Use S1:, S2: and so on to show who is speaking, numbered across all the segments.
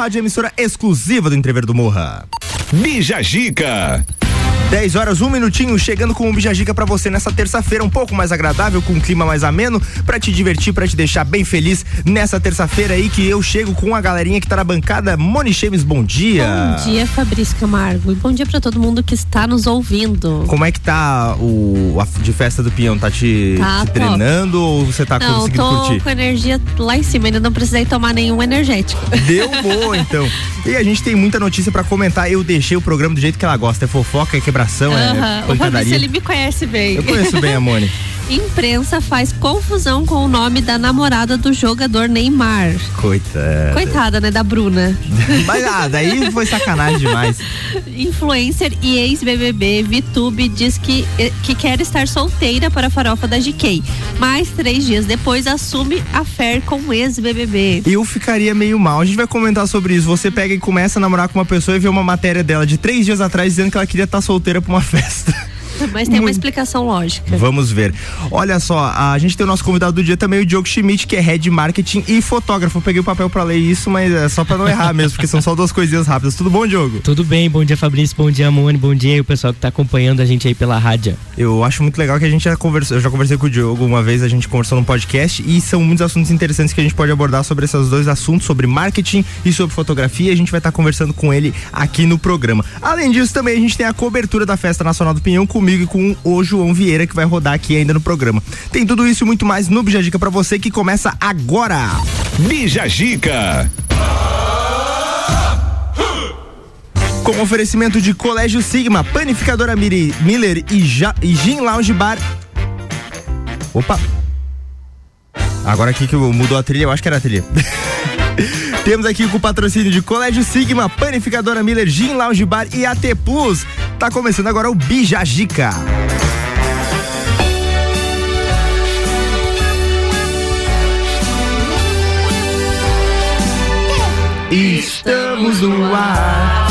S1: Rádio emissora exclusiva do Entrever do Morra.
S2: Bija Gica.
S1: 10 horas, um minutinho, chegando com um Bijagica para você nessa terça-feira, um pouco mais agradável, com um clima mais ameno, para te divertir, para te deixar bem feliz nessa terça-feira aí que eu chego com a galerinha que tá na bancada. Moni Chemes, bom dia.
S3: Bom dia, Fabrício Camargo. E bom dia para todo mundo que está nos ouvindo.
S1: Como é que tá o a, de festa do Pinhão? Tá te,
S3: Tá
S1: te treinando ou você tá
S3: não,
S1: conseguindo
S3: tô
S1: curtir?
S3: com energia lá em cima, ainda não precisei tomar nenhum energético.
S1: Deu boa, então. E a gente tem muita notícia pra comentar. Eu deixei o programa do jeito que ela gosta. É fofoca, é quebração, é
S3: Aham. O Fabrício, ele me conhece bem.
S1: Eu conheço bem a Moni.
S3: Imprensa faz confusão com o nome da namorada do jogador Neymar.
S1: Coitada.
S3: Coitada, né, da Bruna.
S1: Mas ah, daí foi sacanagem demais.
S3: Influencer e ex-BBB Vitube diz que, eh, que quer estar solteira para a farofa da GK. Mas três dias depois assume a fé com o ex-BBB.
S1: Eu ficaria meio mal. A gente vai comentar sobre isso. Você pega e começa a namorar com uma pessoa e vê uma matéria dela de três dias atrás dizendo que ela queria estar solteira pra uma festa.
S3: Mas tem uma
S1: Muito.
S3: explicação lógica.
S1: Vamos ver. Olha só, a gente tem o nosso convidado do dia também, o Diogo Schmidt, que é head de marketing e fotógrafo. Eu peguei o papel pra ler isso, mas é só pra não errar mesmo, porque são só duas coisinhas rápidas. Tudo bom, Diogo?
S4: Tudo bem, bom dia Fabrício, bom dia Mone, bom dia aí o pessoal que tá acompanhando a gente aí pela rádio.
S1: Eu acho muito legal que a gente já conversou, eu já conversei com o Diogo uma vez, a gente conversou num podcast e são muitos assuntos interessantes que a gente pode abordar sobre esses dois assuntos, sobre marketing e sobre fotografia. A gente vai estar conversando com ele aqui no programa. Além disso, também a gente tem a cobertura da Festa Nacional do Pinhão comigo e com o João Vieira, que vai rodar aqui ainda no programa. Tem tudo isso e muito mais no Bija Dica pra você que começa agora.
S2: Bija Gica.
S1: Com oferecimento de Colégio Sigma, Panificadora Miri, Miller e, ja, e Gin Lounge Bar. Opa! Agora aqui que mudou a trilha, eu acho que era a trilha. Temos aqui com o patrocínio de Colégio Sigma, Panificadora Miller, Gin Lounge Bar e AT Plus. Tá começando agora o Bijagica. Estamos no ar.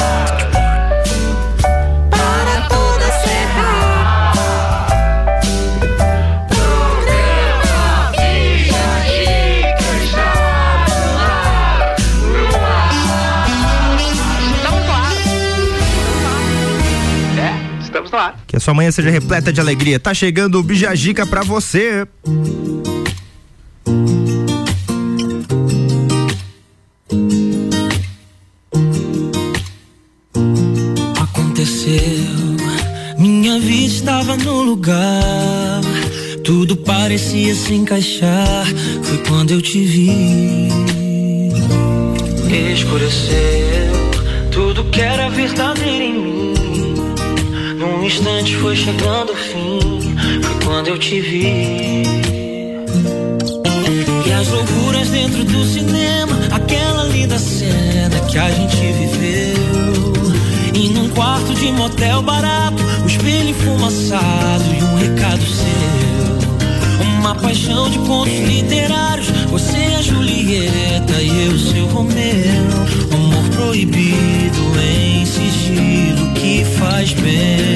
S5: No ar.
S1: Que a sua manhã seja repleta de alegria. Tá chegando o Bijagica pra você.
S6: Aconteceu, minha vida estava no lugar, tudo parecia se encaixar. Foi quando eu te vi. Escureceu, tudo que era verdadeiro em mim. Num instante foi chegando o fim. Foi quando eu te vi. E as loucuras dentro do cinema, aquela linda cena que a gente viveu. E num quarto de motel barato, o espelho enfumaçado e um recado seu. Uma paixão de contos literários, você é a Julieta e eu seu Romeu. Amor proibido em sigilo que faz bem.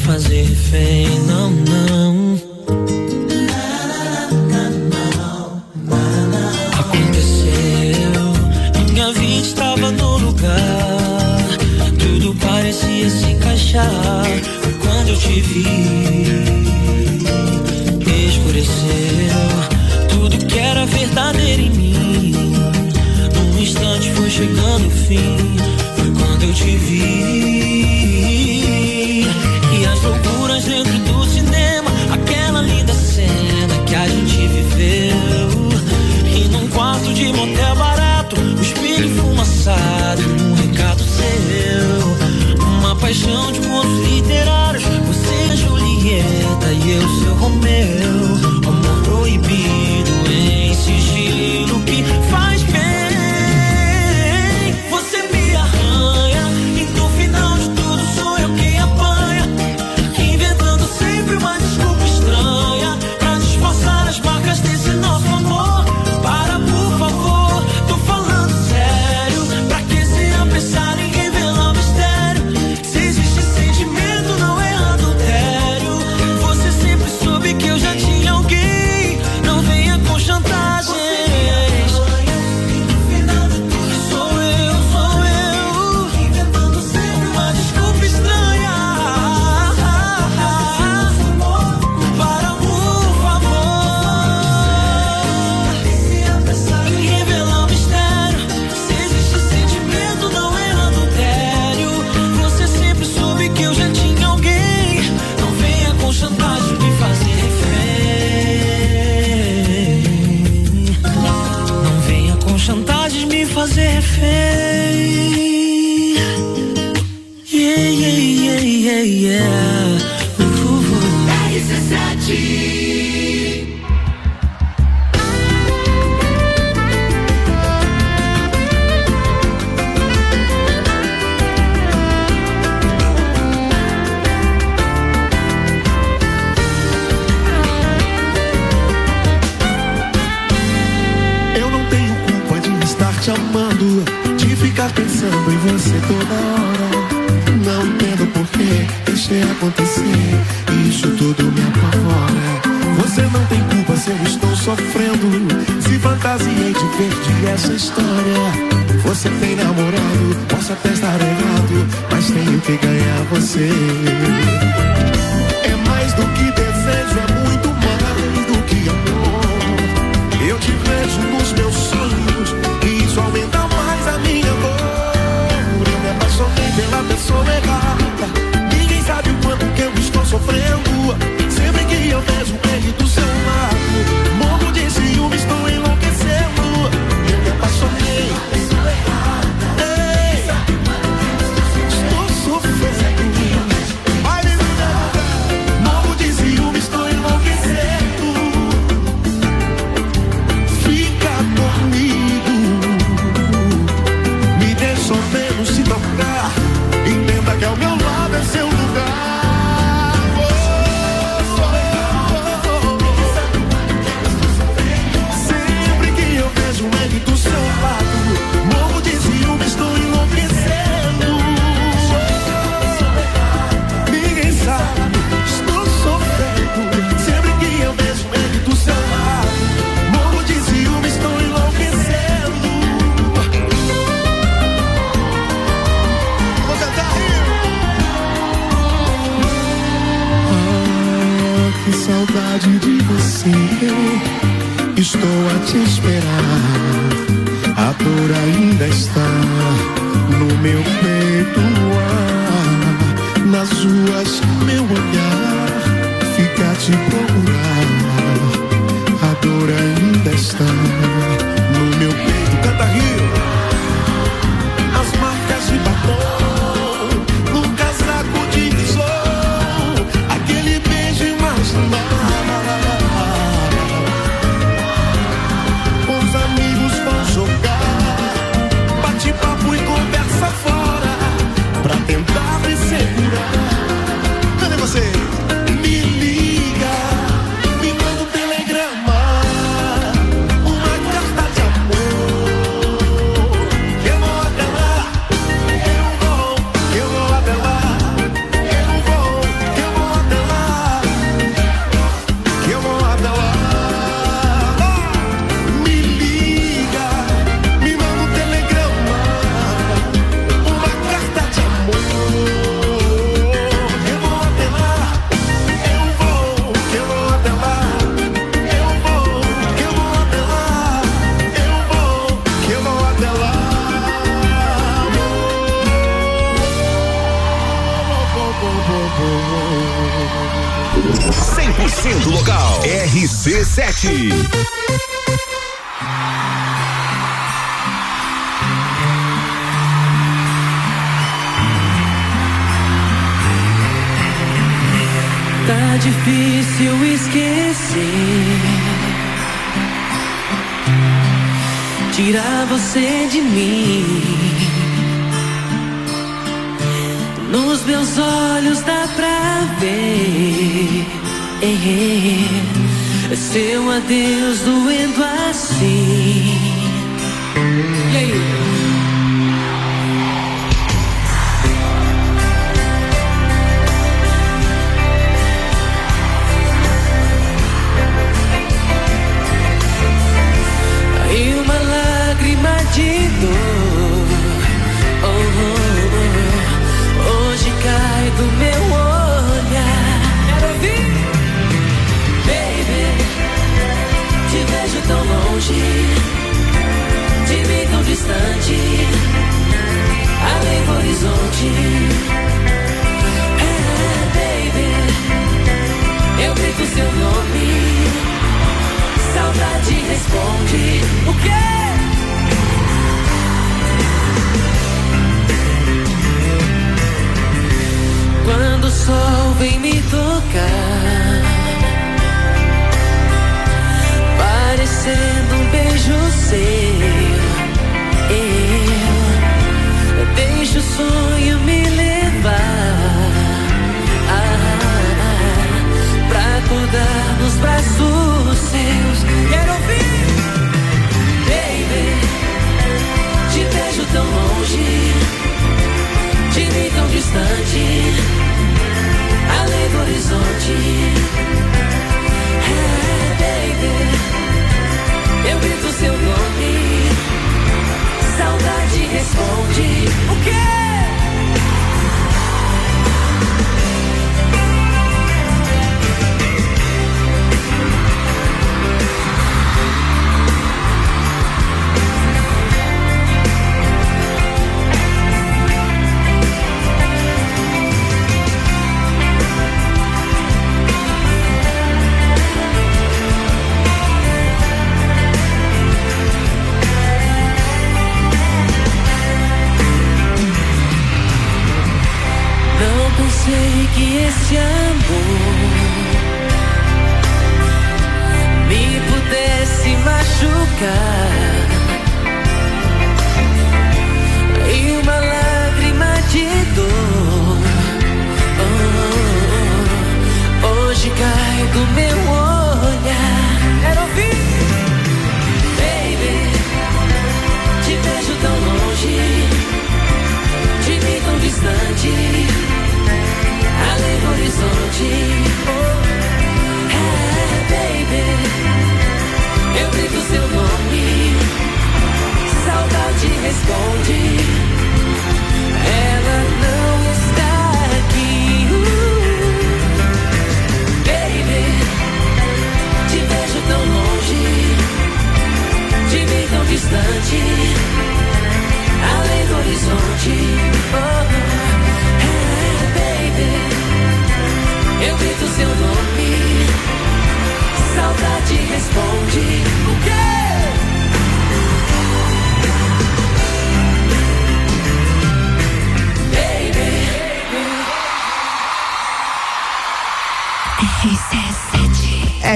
S6: Fazer refém, não, não. Aconteceu, minha vida estava no lugar, tudo parecia se encaixar. Quando eu te vi, escureceu, tudo que era verdadeiro em mim. Num instante foi chegando o fim, foi quando eu te vi.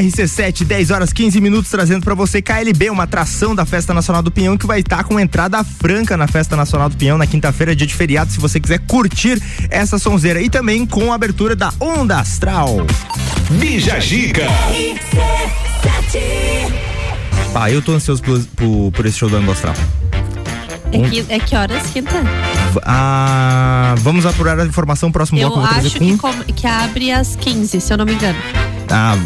S7: RC7,
S1: 10 horas 15 minutos, trazendo pra você KLB, uma atração da Festa Nacional do Pinhão que vai estar com entrada franca na Festa Nacional do Pinhão na quinta-feira, dia de feriado, se você quiser curtir essa sonzeira. E também com a abertura da Onda Astral.
S7: Bija Gica.
S1: Ah, eu tô ansioso por, por, por esse show da Onda Astral.
S3: É que, é que horas quinta?
S1: Ah, vamos apurar a informação próximo
S3: Eu
S1: bloco. eu vou trazer
S3: acho
S1: com-
S3: que, com- que abre às 15, se eu não me engano.
S1: Ah,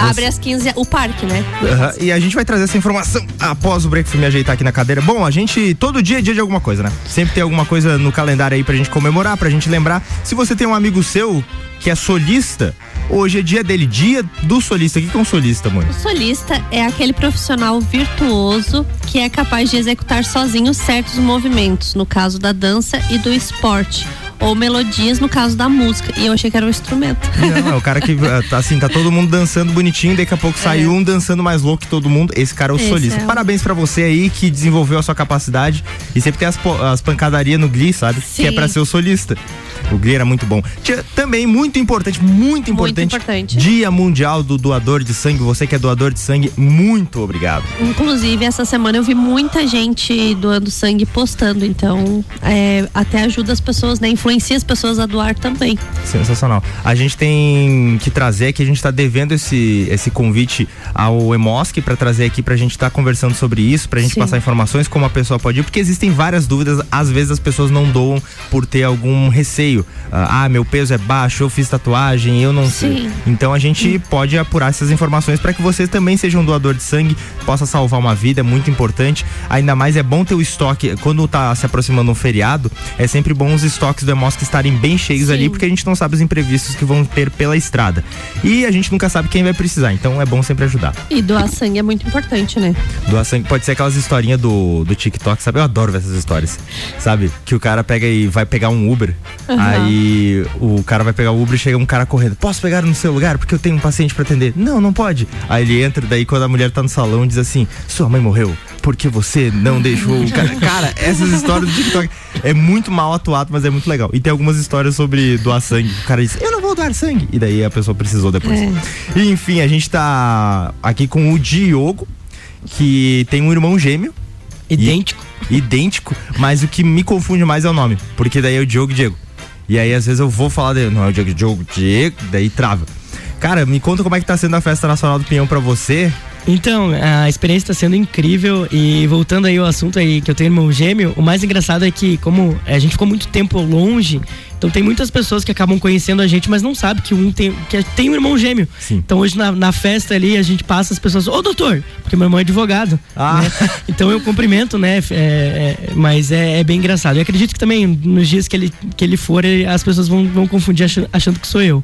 S3: Abre às 15 o parque, né?
S1: Aham, E a gente vai trazer essa informação após o break pra me ajeitar aqui na cadeira. Bom, a gente, todo dia é dia de alguma coisa, né? Sempre tem alguma coisa no calendário aí pra gente comemorar, pra gente lembrar. Se você tem um amigo seu que é solista, hoje é dia dele, dia do solista. O que que é um solista, mãe?
S3: O solista é aquele profissional virtuoso que é capaz de executar sozinho certos movimentos, no caso da dança e do esporte. Ou melodias no caso da música. E eu achei que era um instrumento.
S1: Não, é o cara que, ah, tá assim, tá todo mundo dançando bonitinho, daqui a pouco sai
S3: É.
S1: um dançando mais louco que todo mundo. Esse cara é o
S3: Esse
S1: solista.
S3: é o-
S1: Parabéns pra você aí que desenvolveu a sua capacidade e sempre tem as, as pancadarias no Glee, sabe? Que é
S3: Sim.
S1: pra ser o solista. Era muito bom. Tinha também muito importante, muito importante,
S3: importante.
S1: Dia Mundial do Doador de Sangue. Você que é doador de sangue, muito obrigado.
S3: Inclusive, essa semana eu vi muita gente doando sangue postando. Então, é, até ajuda as pessoas, né? Influencia as pessoas a doar também.
S1: Sensacional. A gente tem que trazer aqui, a gente tá devendo esse, esse convite ao Emosc para trazer aqui pra gente estar conversando sobre isso, pra gente
S3: Sim.
S1: passar informações como a pessoa pode ir, porque existem várias dúvidas, às vezes as pessoas não doam por ter algum receio. Ah, ah, meu peso é baixo, eu fiz tatuagem, eu não sei.
S3: Sim.
S1: Então a gente pode apurar essas informações para que você também seja um doador de sangue, possa salvar uma vida, é muito importante. Ainda mais é bom ter o estoque, quando tá se aproximando um feriado, é sempre bom os estoques do Emosc estarem bem cheios
S3: Sim.
S1: ali, porque a gente não sabe os imprevistos que vão ter pela estrada. E a gente nunca sabe quem vai precisar, então é bom sempre ajudar.
S3: E doar sangue é muito importante, né?
S1: Doar sangue pode ser aquelas historinhas do, do TikTok, sabe? Eu adoro ver essas histórias. Sabe? Que o cara pega e vai pegar um Uber.
S3: Aham.
S1: Aí o cara vai pegar o Uber e chega um cara correndo. Posso pegar no seu lugar? Porque eu tenho um paciente pra atender. Não, não pode. Aí ele entra, daí quando a mulher tá no salão, diz assim: Sua mãe morreu. porque você não deixou. o Cara, cara, essas histórias do TikTok é muito mal atuado, mas é muito legal. E tem algumas histórias sobre doar sangue. O cara diz, eu não vou doar sangue. E daí a pessoa precisou depois.
S3: É.
S1: E, enfim, a gente tá aqui com o Diogo, que tem um irmão gêmeo
S4: Idêntico.
S1: idêntico, mas o que me confunde mais é o nome, porque daí é o Diogo Diego. E aí às vezes eu vou falar dele, não é o Diogo Diogo Diego, daí trava. Cara, me conta como é que tá sendo a Festa Nacional do Pinhão pra você.
S4: Então, a experiência está sendo incrível e voltando aí ao assunto aí que eu tenho irmão gêmeo, o mais engraçado é que como a gente ficou muito tempo longe, então tem muitas pessoas que acabam conhecendo a gente, mas não sabe que um tem, que tem um irmão gêmeo.
S1: Sim.
S4: Então hoje na, na festa ali a gente passa as pessoas, ô doutor, porque meu irmão é advogado.
S1: Ah.
S4: né? Então eu cumprimento, né? é, é, mas é, é bem engraçado. Eu acredito que também nos dias que ele, que ele for, ele- as pessoas vão, vão confundir achando, achando que sou eu.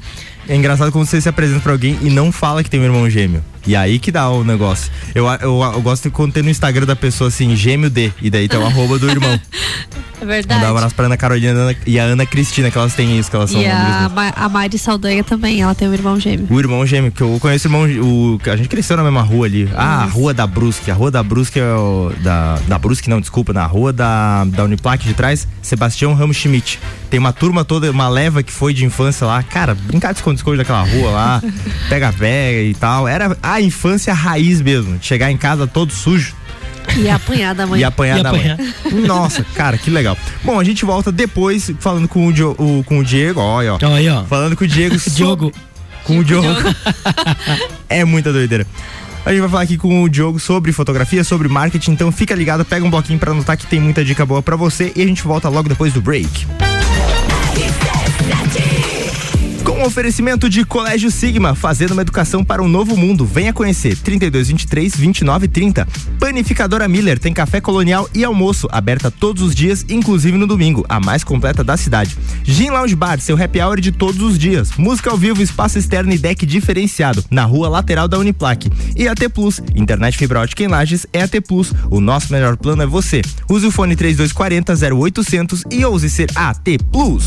S1: É engraçado quando você se apresenta pra alguém e não fala que tem um irmão gêmeo. E aí que dá o negócio. Eu, eu, eu gosto de tem no Instagram da pessoa assim, gêmeo D, e daí tem o arroba do irmão.
S3: É
S1: Mandar um
S3: verdade.
S1: abraço pra Ana Carolina e a Ana Cristina, que elas têm isso, que elas são
S3: E a,
S1: amigas.
S3: Ma- a Mari Saldanha também, ela tem um irmão gêmeo.
S1: O irmão gêmeo, que eu conheço o irmão. O, a gente cresceu na mesma rua ali. Ah, a rua da Brusque. A rua da Brusque é o. Da, da Brusque, não, desculpa. Na rua da, da Uniplac de trás, Sebastião Ramos Schmidt. Tem uma turma toda, uma leva que foi de infância lá. Cara, brincar de esconde-esconde daquela rua lá, pega-pega e tal. Era a infância raiz mesmo. Chegar em casa todo sujo
S3: E apanhar da mãe.
S1: e apanhar
S4: E
S1: da
S4: apanhar.
S1: mãe. Nossa, cara, que legal. Bom, a gente volta depois falando com o, Dio- o- com o Diego. Olha, ó.
S4: Então aí, ó.
S1: Falando com o Diego. sobre-
S4: Diogo.
S1: com o Diogo. é muita doideira. A gente vai falar aqui com o Diogo sobre fotografia, sobre marketing, então fica ligado, pega um bloquinho pra anotar que tem muita dica boa pra você e a gente volta logo depois do break. O oferecimento de Colégio Sigma, fazendo uma educação para um novo mundo. Venha conhecer 3223 2930. Panificadora Miller tem café colonial e almoço, aberta todos os dias, inclusive no domingo, a mais completa da cidade. Gin Lounge Bar, seu happy hour de todos os dias. Música ao vivo, espaço externo e deck diferenciado, na rua lateral da Uniplaque. E AT Plus, internet fibra ótica em Lages é AT Plus. O nosso melhor plano é você. Use o fone 3240 0800 e ouse ser AT Plus.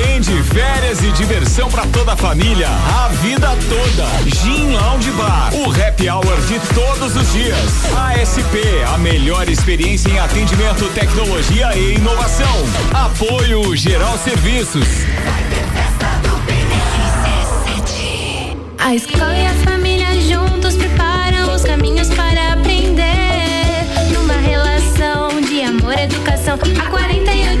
S8: Surfland, férias e diversão para toda a família, a vida toda. Gin Lounge Bar, o happy hour de todos os dias. ASP, a melhor experiência em atendimento, tecnologia e inovação. Apoio Geral Serviços.
S9: A escola e a família juntos preparam os caminhos para aprender. Numa relação de amor educação, há 48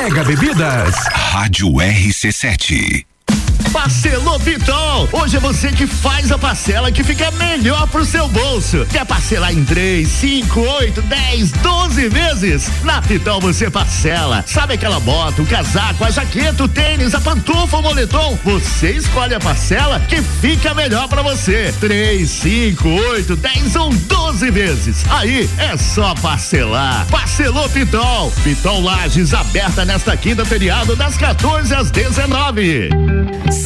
S8: Bebidas.
S10: Rádio RC7.
S11: Parcelou Pitol. Hoje é você que faz a parcela que fica melhor pro seu bolso. Quer parcelar em 3, 5, 8, 10, 12 vezes? Na Pitol você parcela. Sabe aquela bota, o casaco, a jaqueta, o tênis, a pantufa, o moletom? Você escolhe a parcela que fica melhor pra você. 3, 5, 8, 10 ou 12 vezes. Aí é só parcelar. Parcelou Pitol. Pitol Lages aberta nesta quinta feriado das 14 às 19.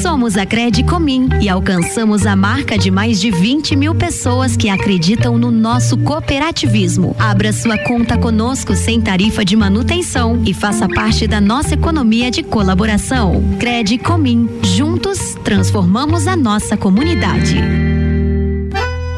S12: Somos a Credicomim e alcançamos a marca de mais de 20 mil pessoas que acreditam no nosso cooperativismo. Abra sua conta conosco sem tarifa de manutenção e faça parte da nossa economia de colaboração. Credicomim. Juntos, transformamos a nossa comunidade.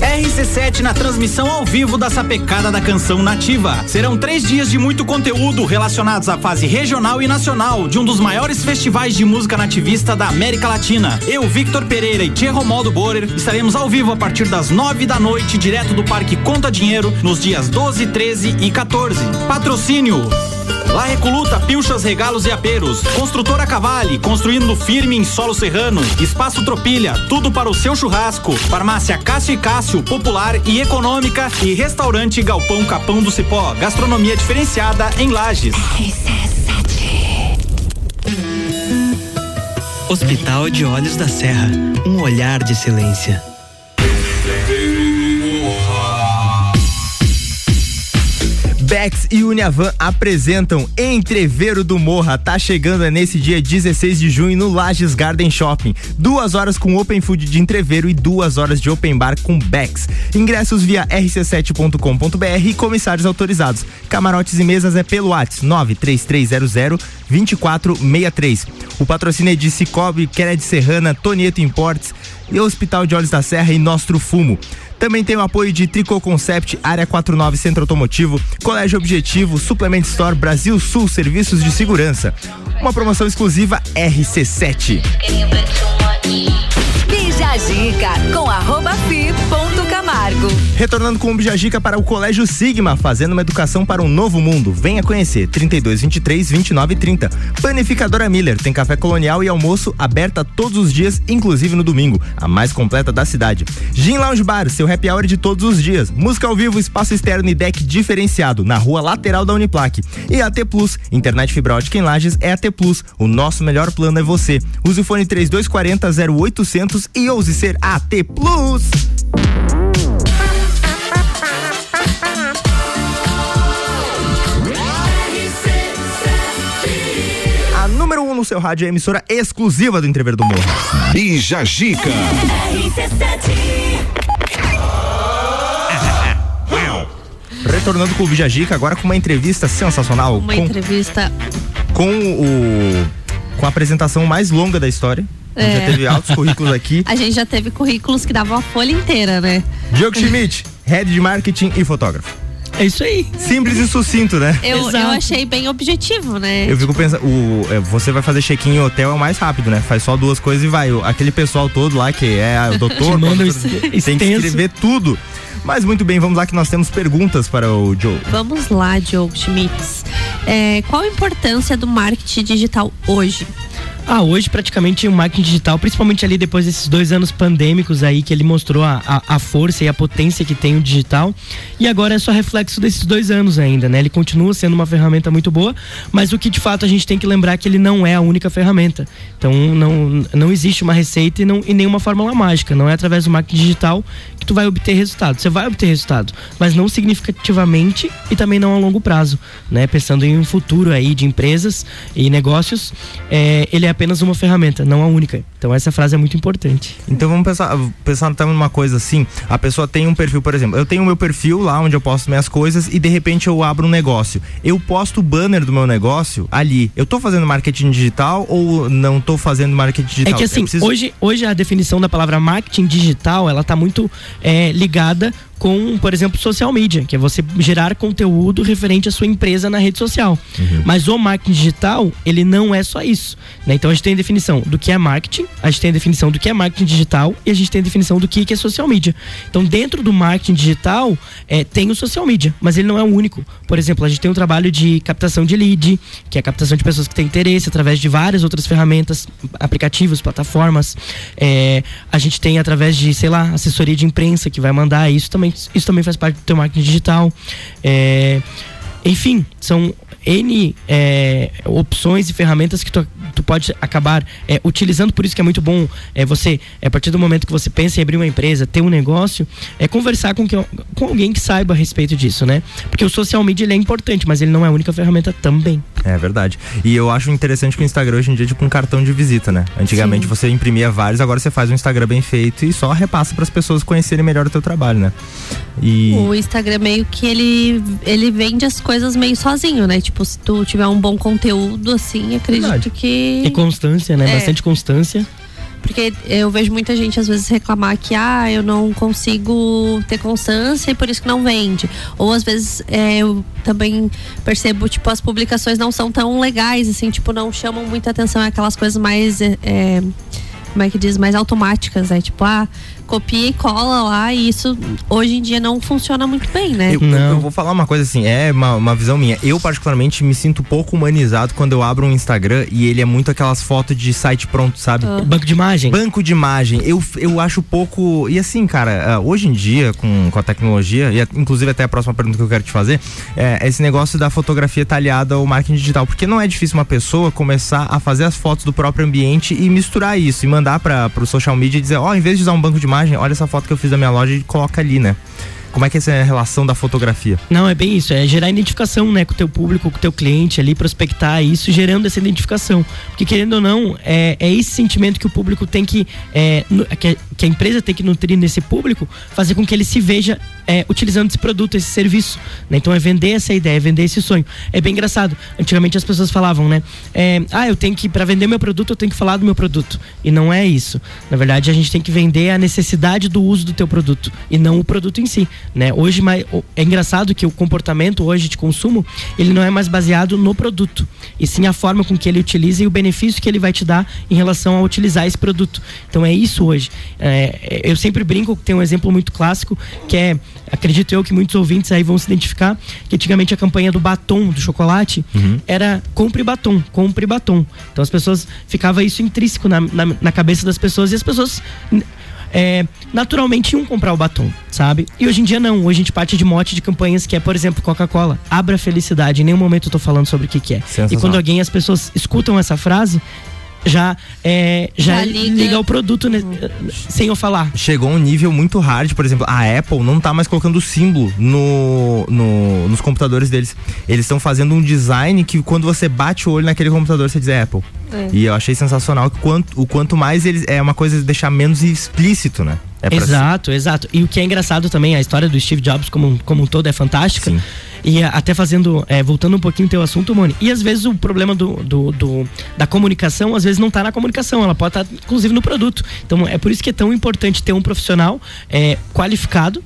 S13: RC7 na transmissão ao vivo da Sapecada da Canção Nativa. Serão três dias de muito conteúdo relacionados à fase regional e nacional de um dos maiores festivais de música nativista da América Latina. Eu, Victor Pereira e Tia Romaldo Borer estaremos ao vivo a partir das nove da noite, direto do Parque Conta Dinheiro, nos dias 12, 13 e 14. Patrocínio. La Recoluta, Pilchas, Regalos e Aperos. Construtora Cavale, construindo firme em solo serrano. Espaço Tropilha, tudo para o seu churrasco. Farmácia Cássio e Cássio, popular e econômica. E restaurante Galpão Capão do Cipó, gastronomia diferenciada em Lages.
S14: Hospital de Olhos da Serra, um olhar de excelência.
S1: Bex e Uniavan apresentam Entreveiro do Morra. Tá chegando é nesse dia 16 de junho no Lages Garden Shopping. Duas horas com Open Food de Entreveiro e duas horas de Open Bar com Bex. Ingressos via rc7.com.br e comissários autorizados. Camarotes e mesas é pelo WhatsApp 93300 2463. O patrocínio é de Cicobi, Cred Serrana, Tonieto Importes e Hospital de Olhos da Serra e Nostro Fumo. Também tem o apoio de Tricô Concept, Área 49 Centro Automotivo, Colégio Objetivo, Suplement Store, Brasil Sul Serviços de Segurança. Uma promoção exclusiva RC7.
S12: Bija Zica com arroba fi Camargo.
S1: Retornando com o Bijagica para o Colégio Sigma, fazendo uma educação para um novo mundo. Venha conhecer 32 23 29 30. Panificadora Miller tem café colonial e almoço aberta todos os dias, inclusive no domingo, a mais completa da cidade. Gin Lounge Bar, seu happy hour de todos os dias. Música ao vivo, espaço externo e deck diferenciado na rua lateral da Uniplaque. E AT Plus, internet fibra ótica em Lages é AT Plus. O nosso melhor plano é você. Use o fone 3240 0800 e ouse ser AT Plus. No seu rádio é a emissora exclusiva do Entrever do Morro.
S10: Bija Gica.
S1: Retornando com o Bijagica, agora com uma entrevista sensacional.
S3: Uma
S1: com,
S3: entrevista.
S1: com o. com a apresentação mais longa da história. A gente
S3: É.
S1: Já teve altos currículos aqui.
S3: A gente já teve currículos que davam a folha inteira, né?
S1: Diogo Schmidt, head de marketing e fotógrafo.
S4: É isso aí.
S1: Simples e sucinto, né?
S3: Eu, eu achei bem objetivo, né?
S1: Eu fico pensando, o, é, você vai fazer check-in em hotel é o mais rápido, né? Faz só duas coisas e vai. O- Aquele pessoal todo lá que é o doutor,
S4: manda
S1: tem que escrever tudo. Mas muito bem, vamos lá que nós temos perguntas para o Joe.
S3: Vamos lá, Diogo Schmitz. É, qual a importância do marketing digital hoje?
S4: Ah, hoje praticamente o marketing digital, principalmente ali depois desses dois anos pandêmicos aí, que ele mostrou a, a, a força e a potência que tem o digital. E agora é só reflexo desses dois anos ainda, né? Ele continua sendo uma ferramenta muito boa, mas o que de fato a gente tem que lembrar é que ele não é a única ferramenta. Então não, não existe uma receita e, não, e nenhuma fórmula mágica. Não é através do marketing digital que tu vai obter resultado. Você vai obter resultado, mas não significativamente e também não a longo prazo, né? Pensando em um futuro aí de empresas e negócios, é, ele é apenas uma ferramenta, não a única. Então essa frase é muito importante.
S1: Então vamos pensar, pensar também numa coisa assim, a pessoa tem um perfil, por exemplo, eu tenho o meu perfil lá onde eu posto minhas coisas e de repente eu abro um negócio. Eu posto o banner do meu negócio ali. Eu tô fazendo marketing digital ou não tô fazendo marketing digital?
S4: É que assim,
S1: preciso...
S4: hoje, hoje a definição da palavra marketing digital, ela tá muito é, ligada com, por exemplo, social media, que é você gerar conteúdo referente à sua empresa na rede social. Uhum. Mas o marketing digital, ele não é só isso. Né? Então a gente tem a definição do que é marketing, a gente tem a definição do que é marketing digital e a gente tem a definição do que é social media. Então, dentro do marketing digital, é, tem o social media, mas ele não é o único. Por exemplo, a gente tem um trabalho de captação de lead, que é a captação de pessoas que têm interesse através de várias outras ferramentas, aplicativos, plataformas. É, a gente tem através de, sei lá, assessoria de imprensa que vai mandar isso também isso também faz parte do teu marketing digital. É, enfim, são N é, opções e ferramentas que tu, tu pode acabar é, utilizando, por isso que é muito bom é, você, é, a partir do momento que você pensa em abrir uma empresa, ter um negócio, é conversar com, que, com alguém que saiba a respeito disso, né? Porque o social media ele é importante, mas ele não é a única ferramenta também.
S1: É verdade. E eu acho interessante que o Instagram hoje em dia é tipo um cartão de visita, né? Antigamente Sim. você imprimia vários, agora você faz um Instagram bem feito e só repassa para as pessoas conhecerem melhor o teu trabalho, né?
S3: E... O Instagram meio que ele, ele vende as coisas meio sozinho, né? Tipo, se tu tiver um bom conteúdo, assim, acredito verdade. que.
S4: E constância, né? É. Bastante constância.
S3: Porque eu vejo muita gente às vezes reclamar que ah, eu não consigo ter constância e por isso que não vende. Ou às vezes é, eu também percebo, tipo, as publicações não são tão legais, assim, tipo, não chamam muita atenção, é aquelas coisas mais. É, como é que diz, mais automáticas, né? Tipo, ah, copia e cola lá e isso hoje em dia não funciona muito bem, né?
S1: Eu, eu vou falar uma coisa assim, é uma, uma, visão minha. Eu, particularmente, me sinto pouco humanizado quando eu abro um Instagram e ele é muito aquelas fotos de site pronto, sabe?
S4: Ah. Banco de imagem.
S1: Banco de imagem. Eu, eu acho pouco. E assim, cara, ah, hoje em dia, com, com a tecnologia, e inclusive até a próxima pergunta que eu quero te fazer, é esse negócio da fotografia talhada ao marketing digital. Porque não é difícil uma pessoa começar a fazer as fotos do próprio ambiente e misturar isso e mandar para o social media e dizer, ó, oh, em vez de usar um banco de imagem, imagem, olha essa foto que eu fiz da minha loja e coloca ali, né? Como é que é essa relação da fotografia?
S4: Não, é bem isso, é gerar identificação, né, com o teu público, com o teu cliente ali, prospectar isso, gerando essa identificação. Porque querendo ou não, é, é esse sentimento que o público tem que, é, que, que, a empresa tem que nutrir nesse público, fazer com que ele se veja é, utilizando esse produto, esse serviço. Né? Então é vender essa ideia, é vender esse sonho. É bem engraçado. Antigamente as pessoas falavam, né? É, ah, eu tenho que, para vender meu produto, eu tenho que falar do meu produto. E não é isso. Na verdade, a gente tem que vender a necessidade do uso do teu produto e não o produto em si. Né? Hoje é engraçado que o comportamento hoje de consumo ele não é mais baseado no produto e sim a forma com que ele utiliza e o benefício que ele vai te dar em relação a utilizar esse produto. Então é isso hoje. É, eu sempre brinco que tem um exemplo muito clássico que é acredito eu que muitos ouvintes aí vão se identificar que antigamente a campanha do batom do chocolate uhum. era compre batom, compre batom. Então as pessoas ficava isso intrínseco na, na, na cabeça das pessoas e as pessoas é, naturalmente iam comprar o batom, sabe? E hoje em dia não. Hoje a gente parte de mote de campanhas que é, por exemplo, Coca-Cola. Abra a felicidade. Em nenhum momento eu tô falando sobre o que, que é. E quando alguém, as pessoas escutam essa frase, já, é, já, já liga. liga o produto né, sem eu falar.
S1: Chegou um nível muito hard, por exemplo, a Apple não tá mais colocando o símbolo no, no nos computadores deles. Eles estão fazendo um design que quando você bate o olho naquele computador, você diz é Apple. É. E eu achei sensacional que quanto, o quanto mais eles é uma coisa de deixar menos explícito, né?
S4: É exato, exato. E o que é engraçado também, a história do Steve Jobs como, como um todo é fantástica. Sim. E até fazendo, é, voltando um pouquinho teu assunto, Moni. E às vezes o problema do, do, do, da comunicação, às vezes não está na comunicação, ela pode estar tá, inclusive no produto. Então é por isso que é tão importante ter um profissional é, qualificado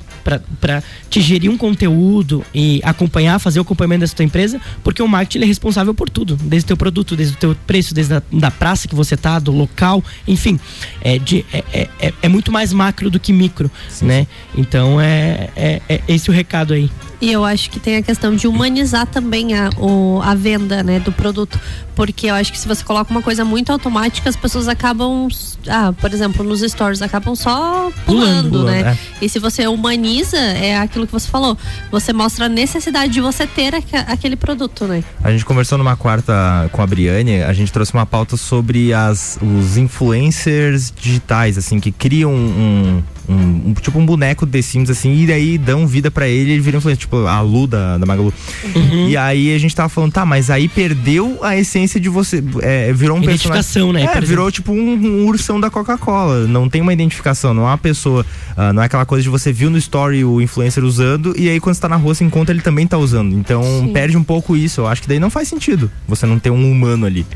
S4: para te gerir um conteúdo e acompanhar, fazer o acompanhamento dessa tua empresa, porque o marketing é responsável por tudo, desde o teu produto, desde o teu preço, desde a da praça que você tá, do local, enfim, é, de, é, é, é, é muito mais macro do que micro, Sim. né? Então é, é, é esse o recado aí.
S3: E eu acho que tem a questão de humanizar também a, o, a venda né, do produto. Porque eu acho que se você coloca uma coisa muito automática, as pessoas acabam, ah, por exemplo, nos stores, acabam só pulando, pulando né? É. E se você humaniza, é aquilo que você falou. Você mostra a necessidade de você ter aquele produto, né?
S1: A gente conversou numa quarta com a Briane, a gente trouxe uma pauta sobre as, os influencers digitais, assim, que criam um um, um- tipo um boneco de Sims, assim, e daí dão vida pra ele e ele vira influencer, tipo a Lu da, da Magalu.
S4: Uhum.
S1: E aí a gente tava falando, tá, mas aí perdeu a essência de você. é, virou um
S4: Identificação,
S1: personagem.
S4: né,
S1: É, virou tipo um, um ursão da Coca-Cola. Não tem uma identificação, não é uma pessoa. ah, não é aquela coisa de você viu no story o influencer usando e aí quando você tá na rua você encontra ele também tá usando. Então
S4: Sim.
S1: perde um pouco isso. Eu acho que daí não faz sentido você não ter um humano ali.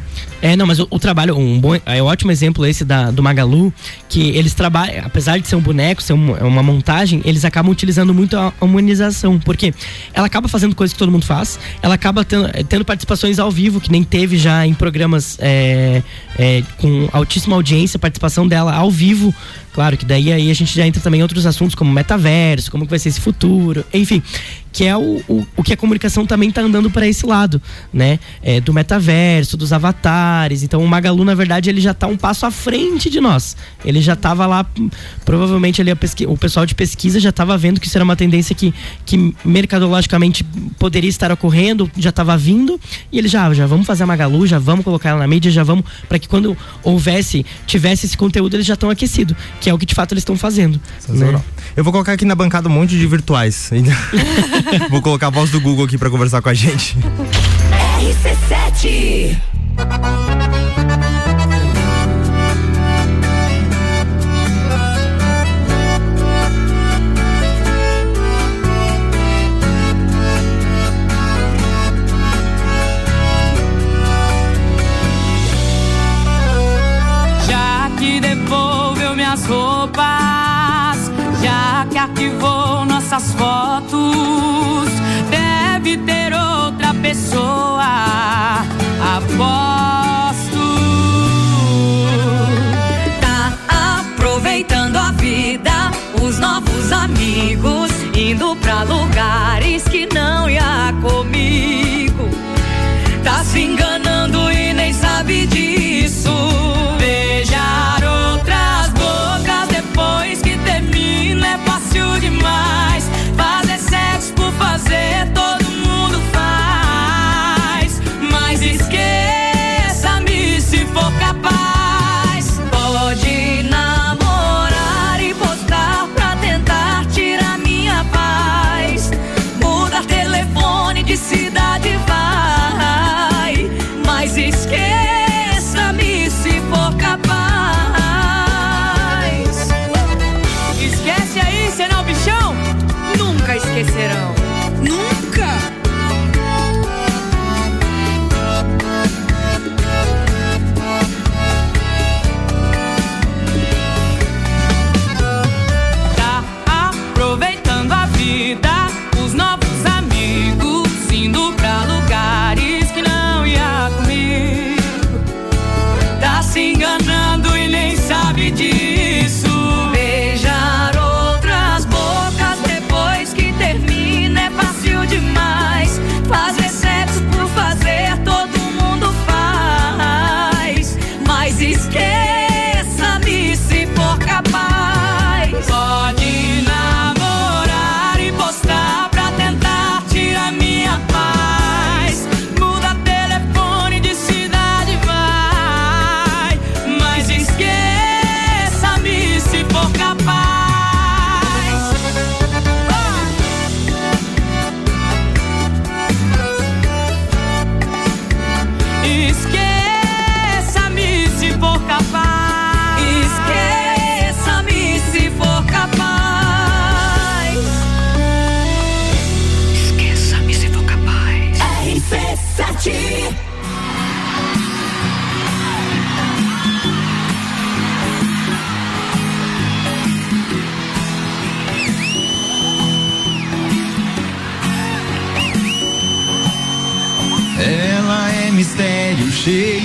S4: É, não, mas o, o trabalho, um bom, é um ótimo exemplo esse da, do Magalu, que eles trabalham, apesar de ser um boneco, ser um- uma montagem, eles acabam utilizando muito a humanização, porque ela acaba fazendo coisas que todo mundo faz, ela acaba tendo, eh, tendo participações ao vivo, que nem teve já em programas é, é, com altíssima audiência, participação dela ao vivo, claro que daí aí a gente já entra também em outros assuntos como metaverso, como que vai ser esse futuro, enfim, que é o, o, o que a comunicação também tá andando para esse lado, né? É, do metaverso, dos avatares. Então o Magalu, na verdade, ele já tá um passo à frente de nós. Ele já tava lá, provavelmente ali o pessoal de pesquisa já tava vendo que isso era uma tendência que, que mercadologicamente poderia estar ocorrendo, já tava vindo, e ele já, já vamos fazer a Magalu, já vamos colocar ela na mídia, já vamos, para que quando houvesse, tivesse esse conteúdo, eles já estão aquecidos, que é o que de fato eles estão fazendo. Né?
S1: Eu vou colocar aqui na bancada um monte de virtuais. vou colocar a voz do Google aqui pra conversar com a gente.
S15: RC7
S16: nossas fotos, deve ter outra pessoa. Aposto.
S15: Tá aproveitando a vida, os novos amigos, indo pra lugares que não ia comigo. Tá se enganando e nem sabe disso.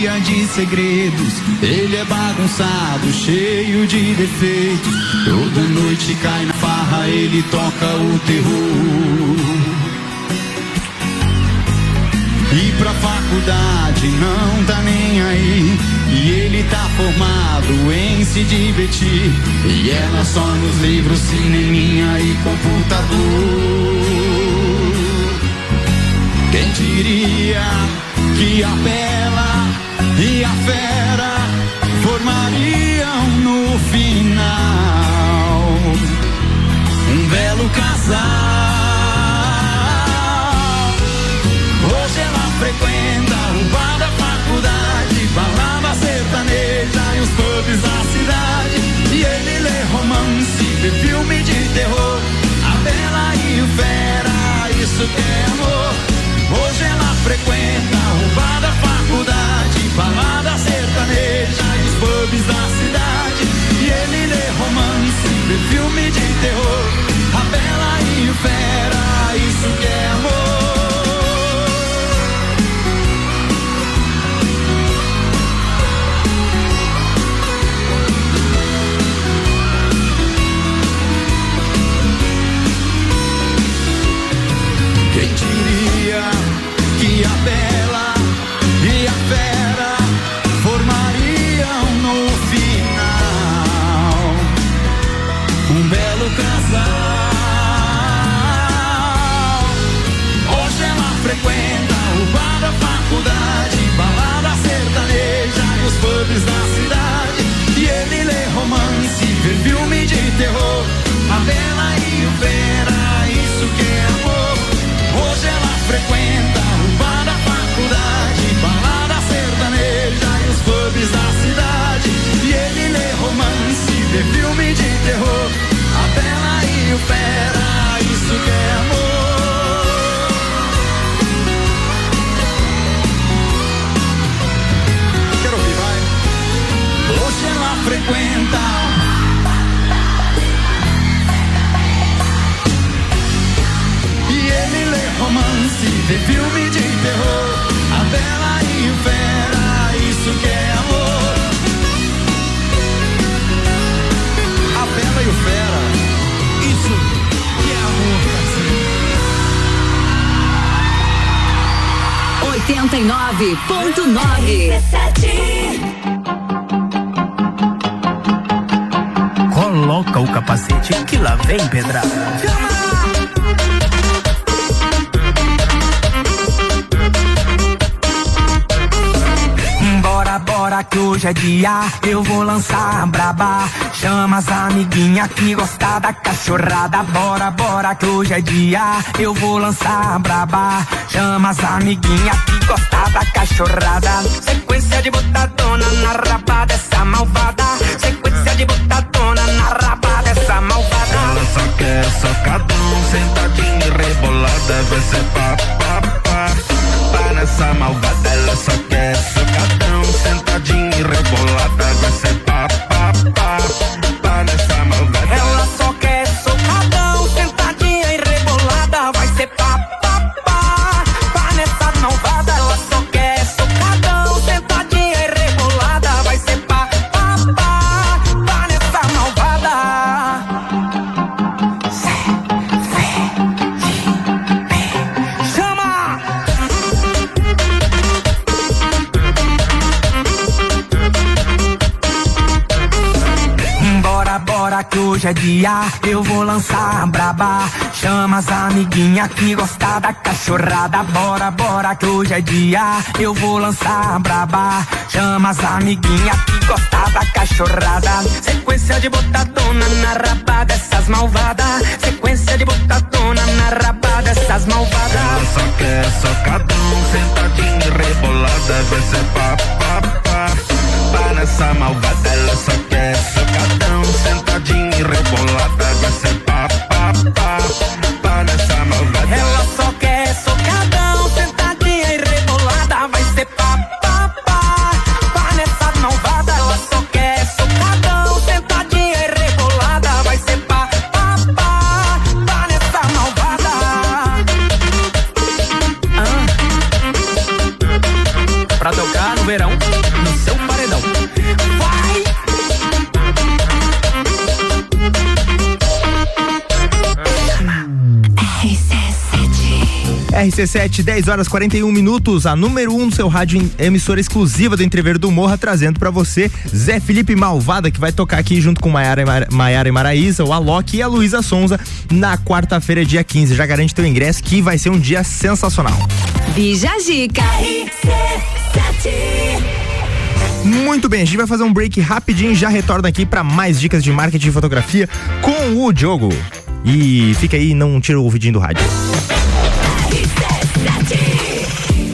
S17: Cheia de segredos. Ele é bagunçado, cheio de defeitos. Toda noite cai na farra, ele toca o terror. E pra faculdade não tá nem aí. E ele tá formado em se divertir. E ela só nos livros, cineminha e computador. Quem diria que a bela e a fera formariam no final um belo casal. Hoje ela frequenta o bar da faculdade, balada sertaneja e os pubs da cidade. E ele lê romance, vê filme de terror, a bela e o fera, isso que é amor.
S18: Hoje ela frequenta o bar da faculdade balada sertaneja e
S15: os
S19: pubs da cidade. E ele lê romance, vê filme de terror. Vem pedrada. Bora, bora que hoje é dia, eu vou lançar braba. Chama as amiguinha que gosta da cachorrada. Bora, bora que hoje é dia, eu vou lançar braba. Chama as amiguinha que gosta da cachorrada. Sequência de botadona na raba dessa malvada. Sequência de botadona
S17: Socadão, sentadinha e rebolada, vai ser pá, pá, pá. Pá nessa malvada,
S19: hoje é dia, eu vou lançar a braba. Chama as amiguinha que gosta da cachorrada. Bora, bora que hoje é dia, eu vou lançar a braba. Chama as amiguinha que gosta da cachorrada. Sequência de botadona na raba dessas malvadas. Sequência de botadona na raba dessas malvadas.
S17: Ela só quer socadão, sentadinha rebolada, vai ser pá, pá, pá. Pá nessa malvada, ela só quer socadão, rebolada,
S1: RC7, 10 horas 41 minutos, a número 1 um do seu rádio em- emissora exclusiva do Entrever do Morra, trazendo pra você Zé Felipe Malvada, que vai tocar aqui junto com Maiara e. Maiara e Maraísa, o Alok e a Luísa Sonza na quarta-feira, dia 15. Já garante teu ingresso que vai ser um dia sensacional.
S15: Bija Zica.
S1: Muito bem, a gente vai fazer um break rapidinho e já retorna aqui pra mais dicas de marketing e fotografia com o Diogo. E fica aí, não tira o ouvidinho do rádio.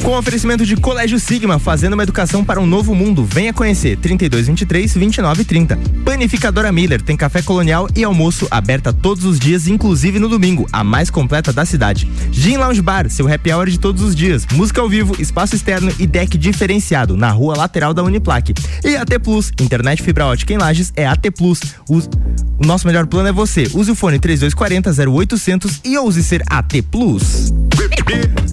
S1: Com oferecimento de Colégio Sigma, fazendo uma educação para um novo mundo. Venha conhecer 3223 2930. Panificadora Miller tem café colonial e almoço aberta todos os dias, inclusive no domingo, a mais completa da cidade. Gin Lounge Bar, seu happy hour de todos os dias. Música ao vivo, espaço externo e deck diferenciado na rua lateral da Uniplaque. E AT Plus, internet fibra ótica em Lages é AT Plus. O nosso melhor plano é você. Use o fone 3240 0800 e ouse ser AT Plus.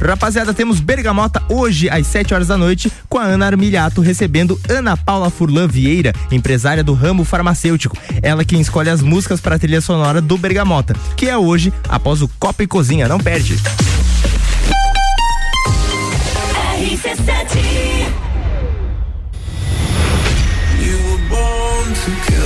S1: Rapaziada, temos Bergamota hoje às 7 horas da noite com a Ana Armiliato recebendo Ana Paula Furlan Vieira, empresária do ramo farmacêutico. Ela quem escolhe as músicas para a trilha sonora do Bergamota, que é hoje após o Copa e Cozinha. Não perde.
S20: Bex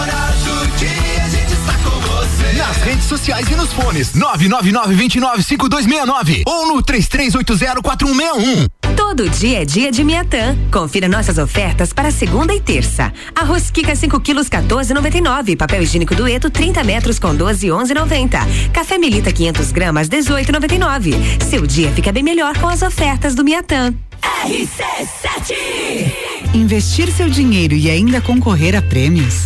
S2: Nas redes sociais e nos fones. 999-295269 ou no 33804161.
S21: Todo dia é dia de Miatã. Confira nossas ofertas para segunda e terça. Arroz Kika 5 quilos 14,99. Papel higiênico Dueto 30 metros com 12 11,90. Café Melita 500 gramas 18,99. Seu dia fica bem melhor com as ofertas do Miatã.
S22: RC7
S23: Investir seu dinheiro e ainda concorrer a prêmios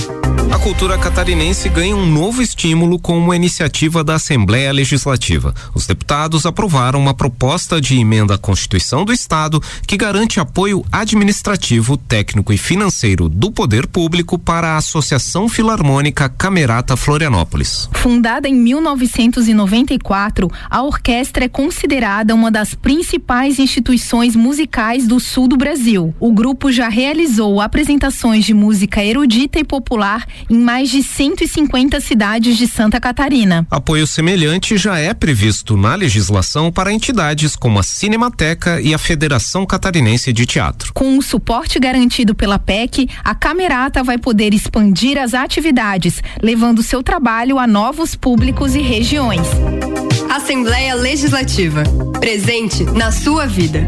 S24: A cultura catarinense ganha um novo estímulo com uma iniciativa da Assembleia Legislativa. Os deputados aprovaram uma proposta de emenda à Constituição do Estado que garante apoio administrativo, técnico e financeiro do poder público para a Associação Filarmônica Camerata Florianópolis.
S25: Fundada em 1994, a orquestra é considerada uma das principais instituições musicais do sul do Brasil. O grupo já realizou apresentações de música erudita e popular em mais de 150 cidades de Santa Catarina.
S24: Apoio semelhante já é previsto na legislação para entidades como a Cinemateca e a Federação Catarinense de Teatro.
S25: Com o suporte garantido pela PEC, a Camerata vai poder expandir as atividades, levando seu trabalho a novos públicos e regiões.
S26: Assembleia Legislativa. Presente na sua vida.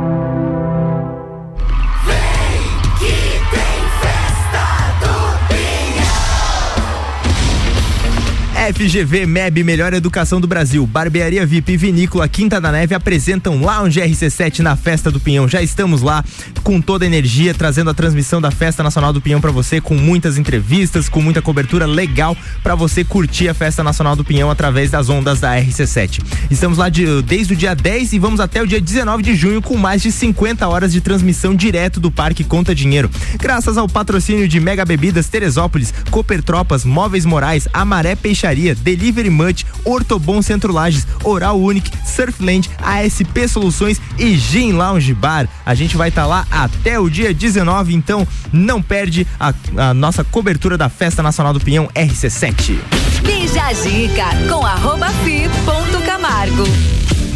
S1: FGV MEB Melhor Educação do Brasil, Barbearia VIP e Vinícola Quinta da Neve apresentam Lounge RC7 na Festa do Pinhão. Já estamos lá com toda a energia, trazendo a transmissão da Festa Nacional do Pinhão para você, com muitas entrevistas, com muita cobertura legal para você curtir a Festa Nacional do Pinhão através das ondas da RC7. Estamos lá de- desde o dia 10 e vamos até o dia 19 de junho com mais de 50 horas de transmissão direto do Parque Conta Dinheiro. Graças ao patrocínio de Mega Bebidas Teresópolis, Cooper Tropas, Móveis Morais, Amaré Peixaria, Delivery Munch, Ortobon Centro Lages, Oral Unique, Surfland, ASP Soluções e Gin Lounge Bar. A gente vai estar lá até o dia 19, então não perde a, a nossa cobertura da Festa Nacional do Pinhão RC7.
S20: Bija a Dica com arroba fi ponto Camargo.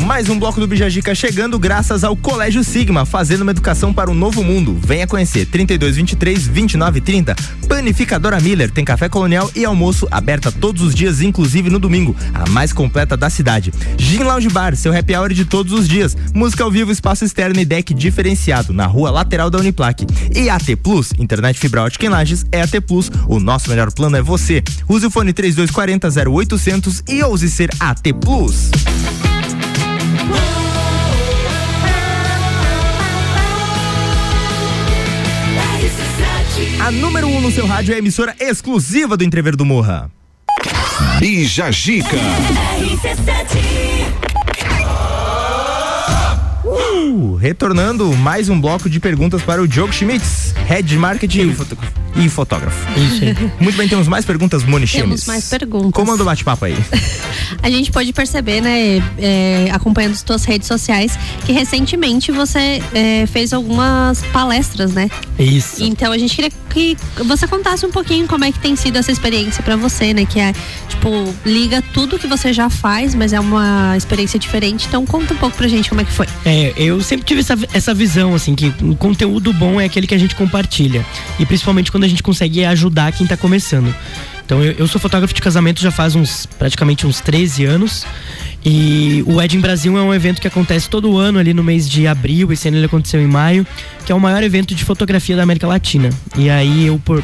S1: Mais um bloco do Bijagica chegando graças ao Colégio Sigma, fazendo uma educação para o novo mundo. Venha conhecer 3223 2930. Panificadora Miller tem café colonial e almoço aberta todos os dias, inclusive no domingo, a mais completa da cidade. Gin Lounge Bar, seu happy hour de todos os dias. Música ao vivo, espaço externo e deck diferenciado na rua lateral da Uniplaque. E AT Plus, internet fibra ótica em Lages é AT Plus. O nosso melhor plano é você. Use o fone 3240 0800 e ouse ser AT Plus. A número 1 um no seu rádio é a emissora exclusiva do Entrever do Morra.
S27: Bija Gica.
S1: Uh, retornando mais um bloco de perguntas para o Diogo Schmitz, Head Marketing. E fotógrafo.
S4: Isso aí.
S1: Muito bem, temos mais perguntas, Moni
S3: Temos mais perguntas.
S1: Como anda o bate-papo aí?
S3: A gente pode perceber, né, é, acompanhando as tuas redes sociais, que recentemente você é, fez algumas palestras, né?
S4: Isso.
S3: Então a gente queria que você contasse um pouquinho como é que tem sido essa experiência pra você, né? Que é, tipo, liga tudo que você já faz, mas é uma experiência diferente. Então conta um pouco pra gente como é que foi.
S4: É, eu sempre tive essa, essa visão, assim, que o conteúdo bom é aquele que a gente compartilha. E principalmente quando a gente consegue ajudar quem tá começando. Então eu, eu sou fotógrafo de casamento já faz uns praticamente uns 13 anos. E o Wedding Brasil é um evento que acontece todo ano ali no mês de abril, esse ano ele aconteceu em maio, que é o maior evento de fotografia da América Latina. E aí eu por,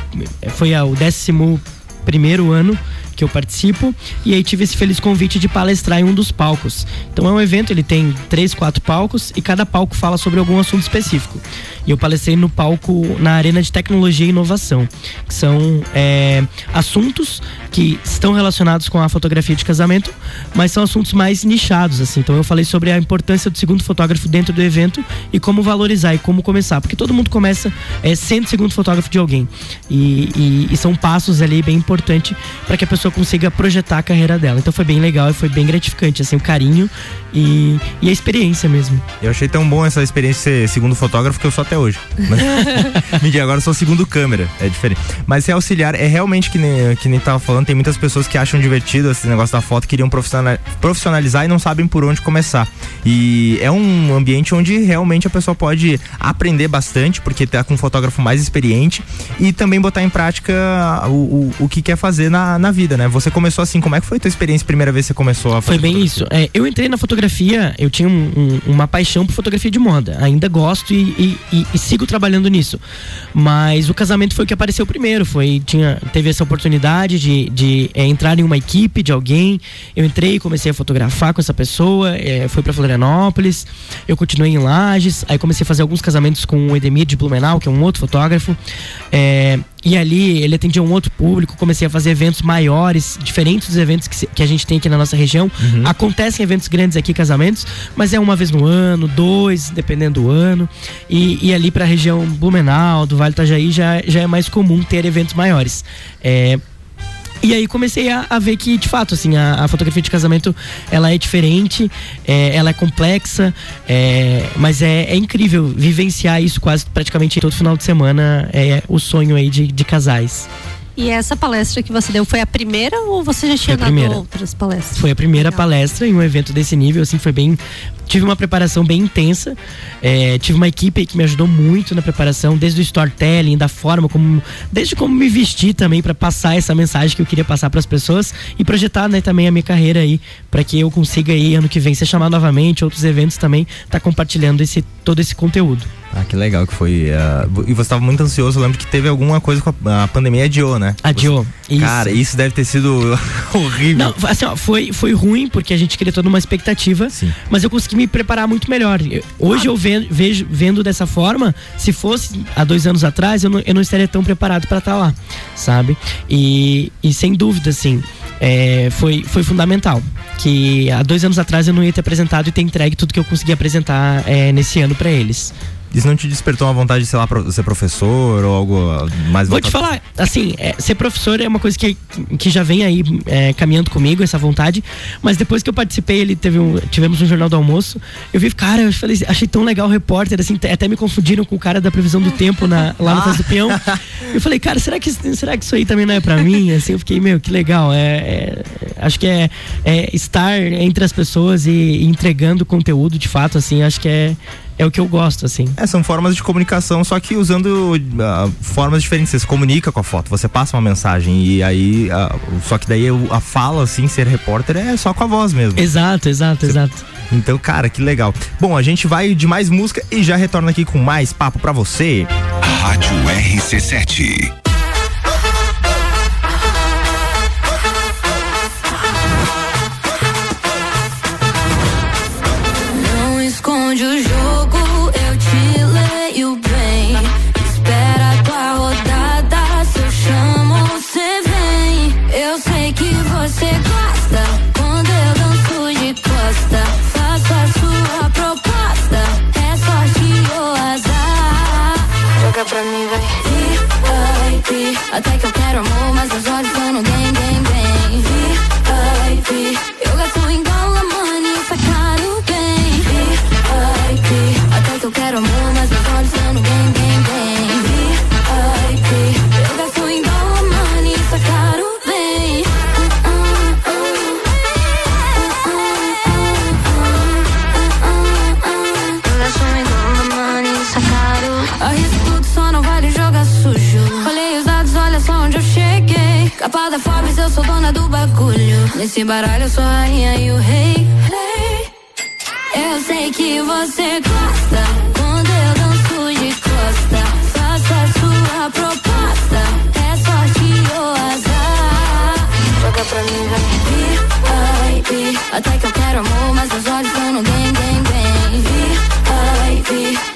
S4: foi o décimo primeiro ano que eu participo e aí tive esse feliz convite de palestrar em um dos palcos. Então é um evento, ele tem três, quatro palcos e cada palco fala sobre algum assunto específico. E eu palestrei no palco na Arena de Tecnologia e Inovação, que são é, assuntos que estão relacionados com a fotografia de casamento, mas são assuntos mais nichados, assim. Então eu falei sobre a importância do segundo fotógrafo dentro do evento e como valorizar e como começar, porque todo mundo começa é, sendo segundo fotógrafo de alguém. E, e- e são passos ali bem importantes para que a pessoa consiga projetar a carreira dela. Então foi bem legal e foi bem gratificante, assim, o carinho e, e a experiência mesmo.
S1: Eu achei tão bom essa experiência ser segundo fotógrafo que eu sou até hoje. Mentira, agora eu sou segundo câmera. É diferente. Mas ser auxiliar é realmente que nem, que nem tava falando. Tem muitas pessoas que acham divertido esse negócio da foto, queriam profissional- profissionalizar e não sabem por onde começar. E é um ambiente onde realmente a pessoa pode aprender bastante, porque tá com um fotógrafo mais experiente e também botar em prática o, o, o que quer fazer na, na vida, né? Você começou assim, como é que foi a tua experiência primeira vez que você começou a fazer?
S4: Foi bem isso. É, eu entrei na fotografia, eu tinha um- um- uma paixão por fotografia de moda. Ainda gosto e, e- e- e sigo trabalhando nisso. Mas o casamento foi o que apareceu primeiro. Foi, tinha, teve essa oportunidade de, de, é, entrar em uma equipe de alguém. Eu entrei, comecei a fotografar com essa pessoa. É, fui para Florianópolis. Eu continuei em Lages. Aí comecei a fazer alguns casamentos com o Edemir de Blumenau, que é um outro fotógrafo. É, e ali ele atendia um outro público, comecei a fazer eventos maiores, diferentes dos eventos que, que a gente tem aqui na nossa região. Acontecem eventos grandes aqui, casamentos, mas é uma vez no ano, dois, dependendo do ano. E, e ali para a região Blumenau, do Vale do Itajaí, já, já é mais comum ter eventos maiores. É, e aí comecei a, a ver que, de fato, assim, a, a fotografia de casamento, ela é diferente, é, ela é complexa, é, mas é, é incrível vivenciar isso quase praticamente todo final de semana, é o sonho aí de, de casais.
S3: E essa palestra que você deu foi a primeira ou você já tinha dado outras palestras?
S4: Foi a primeira palestra em um evento desse nível, assim, foi bem. Tive uma preparação bem intensa. é, tive uma equipe que me ajudou muito na preparação, desde o storytelling, da forma como. Desde como me vestir também para passar essa mensagem que eu queria passar para as pessoas e projetar, né, também a minha carreira aí, para que eu consiga aí ano que vem ser chamado novamente, outros eventos também, tá compartilhando esse, todo esse conteúdo.
S1: Ah, que legal que foi. ah, e você estava muito ansioso, eu lembro que teve alguma coisa com a, a pandemia adiou, né?
S4: Adiou.
S1: Você-
S4: isso.
S1: Cara, isso deve ter sido horrível.
S4: Não, assim, ó, foi, foi ruim porque a gente queria toda uma expectativa, mas eu consegui me preparar muito melhor. Hoje eu ve- vejo vendo dessa forma, se fosse há dois anos atrás, eu não, eu não estaria tão preparado para estar lá, sabe? E, e sem dúvida, assim, é, foi, foi fundamental. Que há dois anos atrás eu não ia ter apresentado e ter entregue tudo que eu consegui apresentar é, nesse ano para eles.
S1: Isso não te despertou uma vontade de, sei lá, ser professor ou algo mais
S4: Vou te falar, assim, é, ser professor é uma coisa que, que já vem aí é, caminhando comigo, essa vontade. Mas depois que eu participei, ele teve um, tivemos um jornal do almoço. Eu vi, cara, eu falei, achei tão legal o repórter, assim, até me confundiram com o cara da previsão do tempo na, lá no Faz do Peão. Eu falei, cara, será que, será que isso aí também não é pra mim? Assim, eu fiquei, meu, que legal. É, é- acho que é, é estar entre as pessoas e, e entregando conteúdo de fato, assim, acho que é, é o que eu gosto, assim.
S1: É, são formas de comunicação, só que usando ah, formas diferentes. Você se comunica com a foto, você passa uma mensagem e aí. ah, só que daí a fala, assim, ser repórter é só com a voz mesmo.
S4: Exato, exato, exato.
S1: Então, cara, que legal. Bom, a gente vai de mais música e já retorna aqui com mais papo pra você.
S28: Rádio RC7.
S29: Não esconde o Nesse baralho, eu sou a rainha e o rei. Eu sei que você gosta quando eu danço de costa. Faça a sua proposta, é sorte ou azar. Joga pra mim, vai. VIP, até que eu quero amor, mas meus olhos estão no bem, bem, bem. VIP,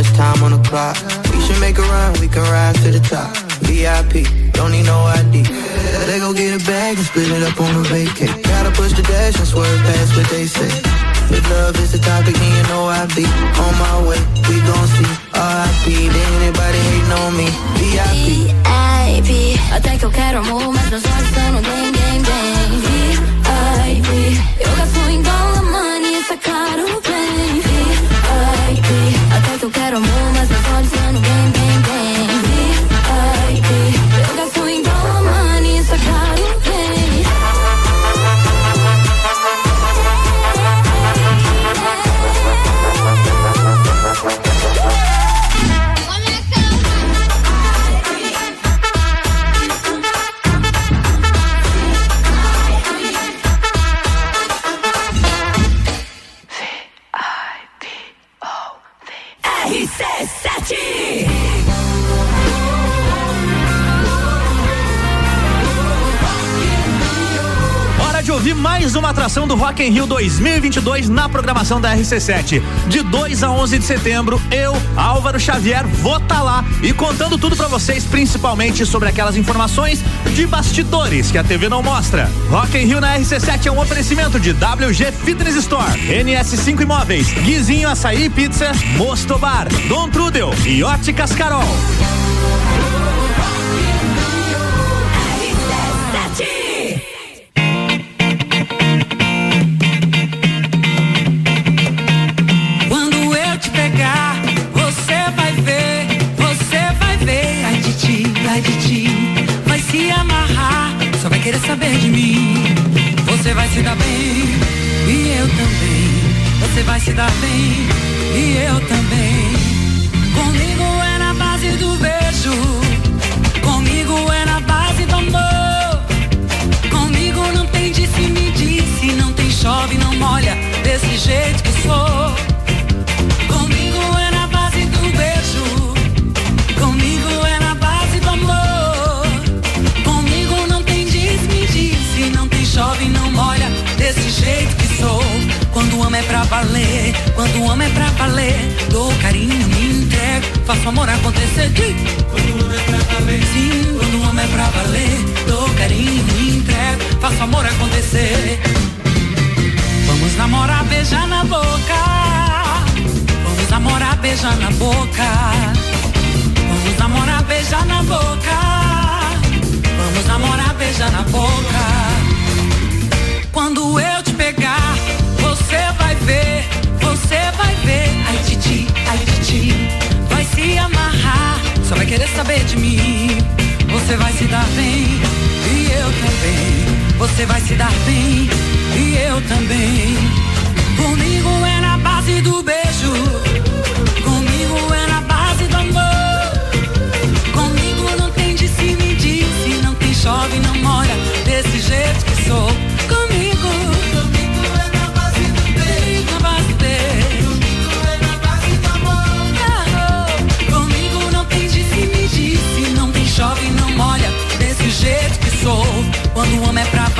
S17: much time on the clock. We should make a run, we can rise to the top. VIP, don't need no ID. They go get a bag and split it up on a vacay. Gotta push the dash and swerve past what they say. If love is the topic, then you know I be on my way. We gon' see RIP, ain't anybody hating on me. VIP.
S29: VIP, até que eu quero amor, mas meus olhos estão no bem, bem, bem. VIP, eu gasto em dólar, que eu quero amor,
S22: mais uma atração do Rock in Rio 2022 na programação da RC7. De 2 a 11 de setembro, eu, Álvaro Xavier, vou estar lá e contando tudo pra vocês, principalmente sobre aquelas informações de bastidores que a TV não mostra. Rock in Rio na RC7 é um oferecimento de WG Fitness Store, NS5 Imóveis, Guizinho Açaí Pizza, Mosto Bar, Dom Trudel e Óticas Carol.
S15: Se dar bem, e eu também. Você vai se dar bem, e eu também. Comigo é na base do beijo, comigo é na base do amor. Comigo não tem disse, me disse, não tem chove, não molha, desse jeito que sou. Chove, não molha. Desse jeito que sou. Quando amo é pra valer. Quando amo é pra valer. Dou carinho, me entrego. Faço amor acontecer. Quando amo é pra valer. Sim, quando amo é pra valer. Dou carinho, me entrego. Faço amor acontecer. Vamos namorar, beijar na boca. Vamos namorar, beijar na boca. Vamos namorar, beijar na boca. Vamos namorar, beijar na boca. Quando eu te pegar, você vai ver, você vai ver. Ai, Titi, ai, Titi, vai se amarrar. Só vai querer saber de mim. Você vai se dar bem, e eu também. Você vai se dar bem, e eu também. Comigo é na base do beijo. Comigo é na base do amor. Comigo não tem disse, me disse. Não tem chove, não molha. Desse jeito que sou.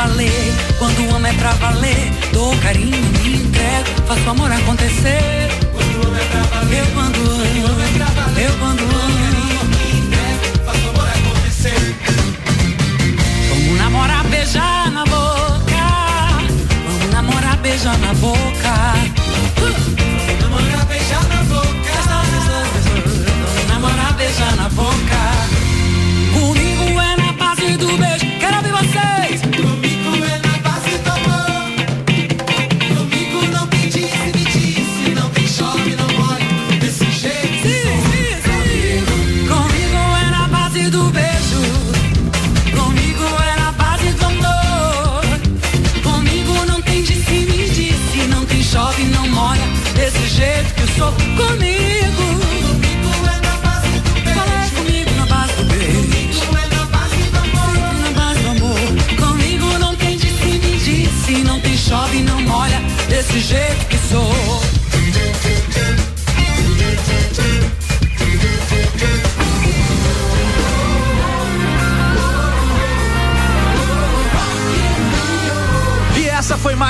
S15: valer. Quando amo é pra valer. Dou carinho, me entrego, faço amor acontecer. Quando amo é pra valer. Eu quando amo, eu quando amo. amor acontecer. Vamos namorar, beijar na boca. Vamos namorar, beijar na boca.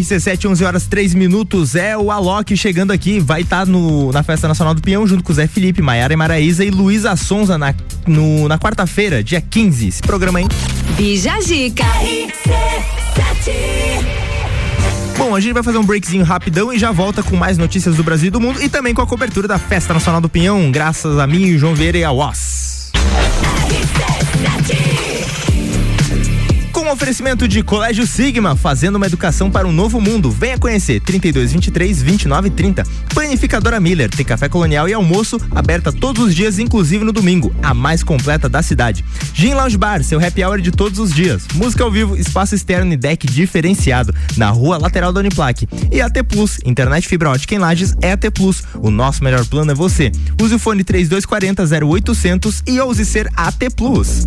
S1: RC7, 11 horas 3 minutos. É o Alok chegando aqui. Vai estar no na Festa Nacional do Peão junto com o Zé Felipe, Maiara e Maraíza e Luísa Sonza na, no- na quarta-feira, dia 15. Esse programa aí.
S30: Bija.
S1: Bom, a gente vai fazer um breakzinho rapidão e já volta com mais notícias do Brasil e do mundo e também com a cobertura da Festa Nacional do Pinhão, graças a mim, João Vieira e a UOS. O oferecimento de Colégio Sigma, fazendo uma educação para um novo mundo. Venha conhecer 3223 2930. Panificadora Miller, tem café colonial e almoço aberta todos os dias, inclusive no domingo, a mais completa da cidade. Gin Lounge Bar, seu happy hour de todos os dias. Música ao vivo, espaço externo e deck diferenciado, na rua lateral da Uniplaque. E AT Plus, internet fibra ótica em Lages é AT Plus. O nosso melhor plano é você. Use o fone 3240 0800 e ouse ser AT Plus.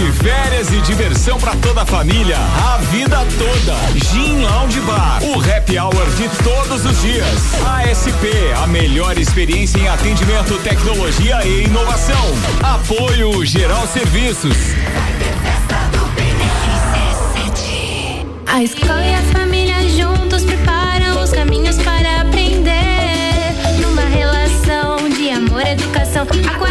S8: férias e diversão para toda a família, a vida toda. Gin Lounge Bar, o happy hour de todos os dias. ASP, a melhor experiência em atendimento, tecnologia e inovação. Apoio Geral Serviços.
S9: A escola e a família juntos preparam os caminhos para aprender. Numa relação de amor educação, há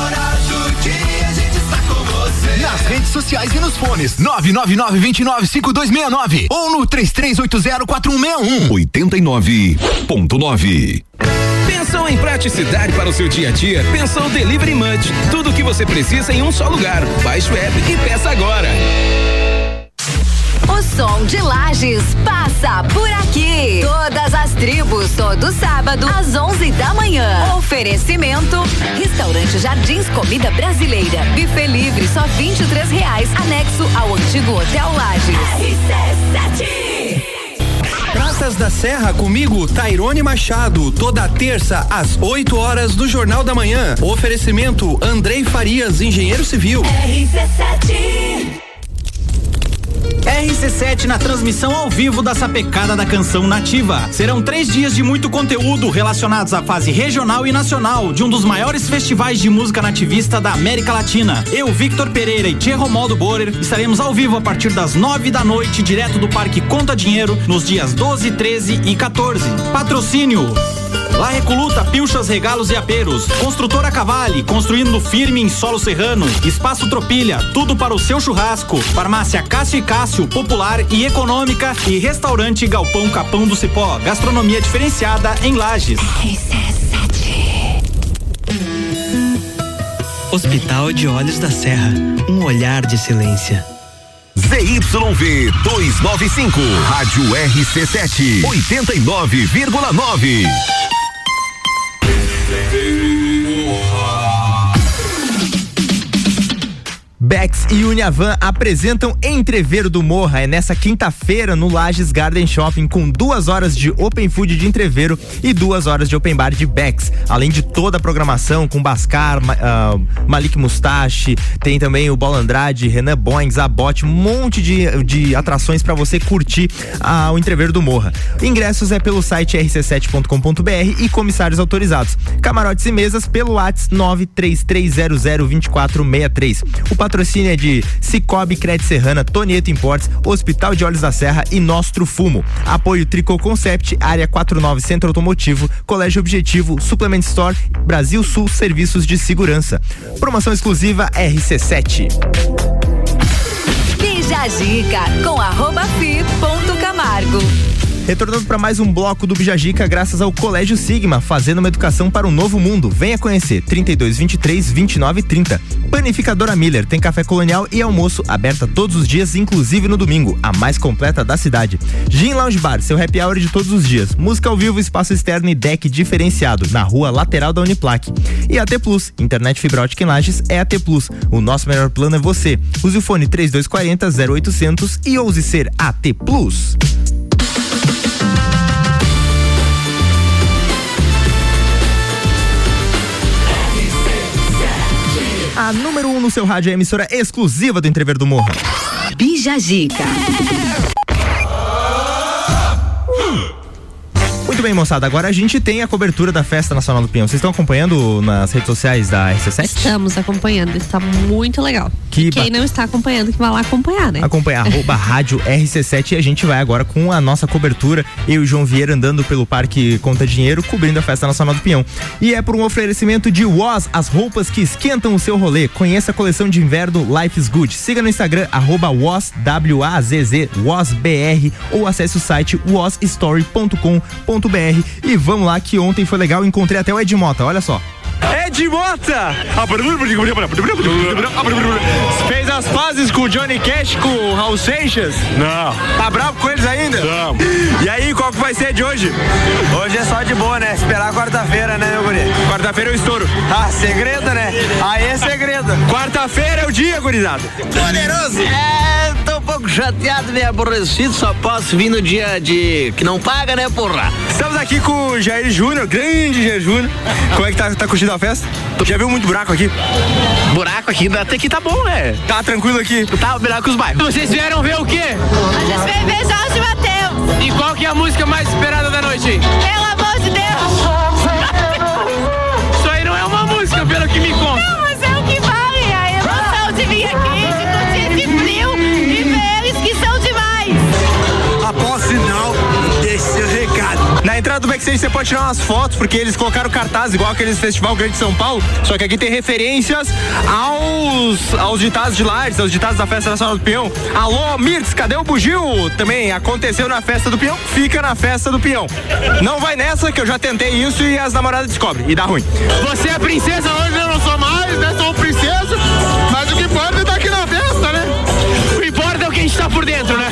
S2: redes sociais e nos fones. 999-295269 ou no 33804161.
S7: 89.9. Pensou em praticidade para o seu dia a dia? Pensou Delivery Munch. Tudo o que você precisa em um só lugar. Baixe o app e peça agora.
S30: O som de Lages passa por aqui. Todas as tribos, todo sábado, às 11 da manhã. Oferecimento: Restaurante Jardins Comida Brasileira. Buffet livre, só 23 reais. Anexo ao antigo Hotel Lages.
S31: Praças da Serra comigo, Tairone Machado, toda terça às 8 horas do Jornal da Manhã. Oferecimento Andrei Farias, engenheiro civil.
S13: RC7 na transmissão ao vivo da sapecada da canção nativa. Serão três dias de muito conteúdo relacionados à fase regional e nacional de um dos maiores festivais de música nativista da América Latina. Eu, Victor Pereira e Tchê Romaldo Borer estaremos ao vivo a partir das nove da noite, direto do Parque Conta Dinheiro, nos dias 12, 13 e 14. Patrocínio. La Recoluta, Pilchas, Regalos e Aperos. Construtora Cavale, construindo firme em solo serrano. Espaço Tropilha, tudo para o seu churrasco. Farmácia Cássio e Cássio, popular e econômica. E restaurante Galpão Capão do Cipó, gastronomia diferenciada em Lages.
S32: Hospital de Olhos da Serra, um olhar de excelência.
S2: ZYV 295, Rádio RC7, 89,9. baby.
S1: Bex e Uniavan apresentam Entreveiro do Morra. É nessa quinta-feira no Lages Garden Shopping com duas horas de Open Food de Entreveiro e duas horas de Open Bar de Bex. Além de toda a programação com Bascar, ah, Malik Mustache, tem também o Bola Andrade, Renan Boing, Zabote, um monte de, de atrações para você curtir ah, o Entreveiro do Morra. Ingressos é pelo site rc7.com.br e comissários autorizados. Camarotes e mesas pelo WhatsApp 933002463. O patrocínio é de Cicobi Cred Serrana, Tonieto Importes, Hospital de Olhos da Serra e Nostro Fumo. Apoio Tricô Concept, Área 49 Centro Automotivo, Colégio Objetivo, Suplement Store, Brasil Sul Serviços de Segurança. Promoção exclusiva RC7.
S30: Bija a dica com arroba fi ponto Camargo.
S1: Retornando para mais um bloco do Bijagica, graças ao Colégio Sigma, fazendo uma educação para um novo mundo. Venha conhecer 32 23 29 30. Panificadora Miller tem café colonial e almoço aberta todos os dias, inclusive no domingo, a mais completa da cidade. Gin Lounge Bar, seu happy hour de todos os dias. Música ao vivo, espaço externo e deck diferenciado na rua lateral da Uniplaque. E AT Plus, internet fibra ótica em Lages é AT Plus. O nosso melhor plano é você. Use o fone 3240 0800 e ouse ser AT Plus. A número número 1 um no seu rádio, é a emissora exclusiva do Entrever do Morro.
S20: Bija Zica.
S1: Muito bem, moçada. Agora a gente tem a cobertura da Festa Nacional do Pinhão. Vocês estão acompanhando nas redes sociais da RC7?
S3: Estamos acompanhando, está muito legal.
S1: Que
S3: e quem não está acompanhando, que vai lá acompanhar, né?
S1: Acompanhar arroba rádio RC7 e a gente vai agora com a nossa cobertura. Eu e o João Vieira andando pelo Parque Conta Dinheiro, cobrindo a Festa Nacional do Pinhão. E é por um oferecimento de Woz, as roupas que esquentam o seu rolê. Conheça a coleção de inverno Life is Good. Siga no Instagram, arroba Woz, W-A-Z-Z, ou acesse o site wozstory.com.br e vamos lá que ontem foi legal, encontrei até o Ed Mota, olha só.
S33: Ed Mota! Fez as pazes com o Johnny Cash, com o Raul Seixas?
S34: Não.
S33: Tá bravo com eles ainda?
S34: Não.
S33: E aí, qual que vai ser de hoje?
S34: Hoje é só de boa, né? Esperar quarta-feira, né, meu guri?
S33: Quarta-feira é o estouro.
S34: Ah, segredo, né? Aí é segredo.
S33: Quarta-feira é o dia, gurizada.
S34: Poderoso!
S35: É, chateado, meio aborrecido, só posso vir no dia de que não paga, né, porra?
S33: Estamos aqui com o Jair Júnior, grande Jair Júnior. Como é que tá, tá curtindo a festa? Já viu muito buraco aqui?
S35: Buraco aqui, até que tá bom, né?
S33: Tá tranquilo aqui?
S35: Tá melhor que os bairros.
S36: Vocês vieram ver o quê?
S37: A gente veio ver Jorge Mateus.
S36: E qual que é a música mais esperada da noite?
S37: Pelo amor de Deus.
S33: Na entrada do backstage você pode tirar umas fotos, porque eles colocaram cartaz igual aqueles Festival Grande de São Paulo, só que aqui tem referências aos, aos ditados de Lares, aos ditados da Festa Nacional do Peão. Alô, Mirtz, cadê o bugio? Também aconteceu na Festa do Peão, fica na Festa do Peão. Não vai nessa, que eu já tentei isso e as namoradas descobrem, e dá ruim.
S36: Você é princesa hoje, eu não sou mais, né? Sou princesa, mas o que importa é estar aqui na festa, né? O importa é o que a gente tá por dentro, né?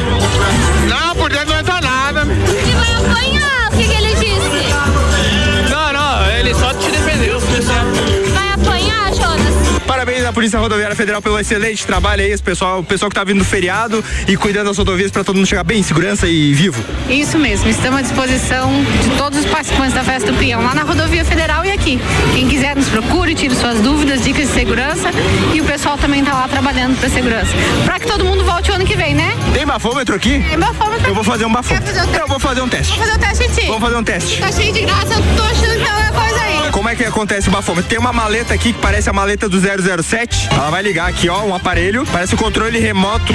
S36: Não, por dentro
S33: Polícia Rodoviária Federal pelo excelente trabalho aí, esse pessoal, o pessoal que tá vindo do feriado e cuidando das rodovias para todo mundo chegar bem em segurança e vivo.
S38: Isso mesmo, estamos à disposição de todos os participantes da Festa do Peão, lá na Rodovia Federal e aqui. Quem quiser nos procure, tire suas dúvidas, dicas de segurança e o pessoal também tá lá trabalhando para segurança. Para que todo mundo volte o ano que vem, né?
S33: Tem bafômetro aqui?
S38: Tem bafômetro.
S33: Eu vou fazer um bafômetro. Eu vou fazer um teste.
S38: Vamos fazer o teste em ti.
S33: Vamos fazer um teste.
S38: Tá cheio de graça, eu tô achando que alguma coisa aí.
S33: Como é que acontece o bafômetro? Tem uma maleta aqui que parece a maleta do 007. Ela vai ligar aqui, ó, um aparelho. Parece o controle remoto.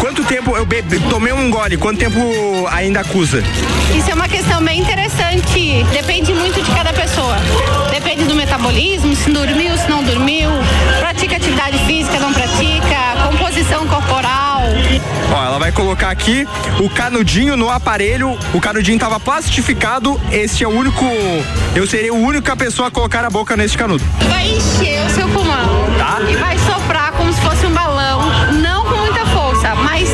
S33: Quanto tempo eu bebi, tomei um gole? Quanto tempo ainda acusa?
S38: Isso é uma questão bem interessante. Depende muito de cada pessoa. Depende do metabolismo, se dormiu, se não dormiu, pratica atividade física, não pratica, composição corporal.
S33: Ó, ela vai colocar aqui o canudinho no aparelho. O canudinho tava plastificado. Este é o único. Eu serei a única pessoa a colocar a boca neste canudo.
S38: Vai encher o seu pulmão. E vai soprar como se fosse um balão, não com muita força, mas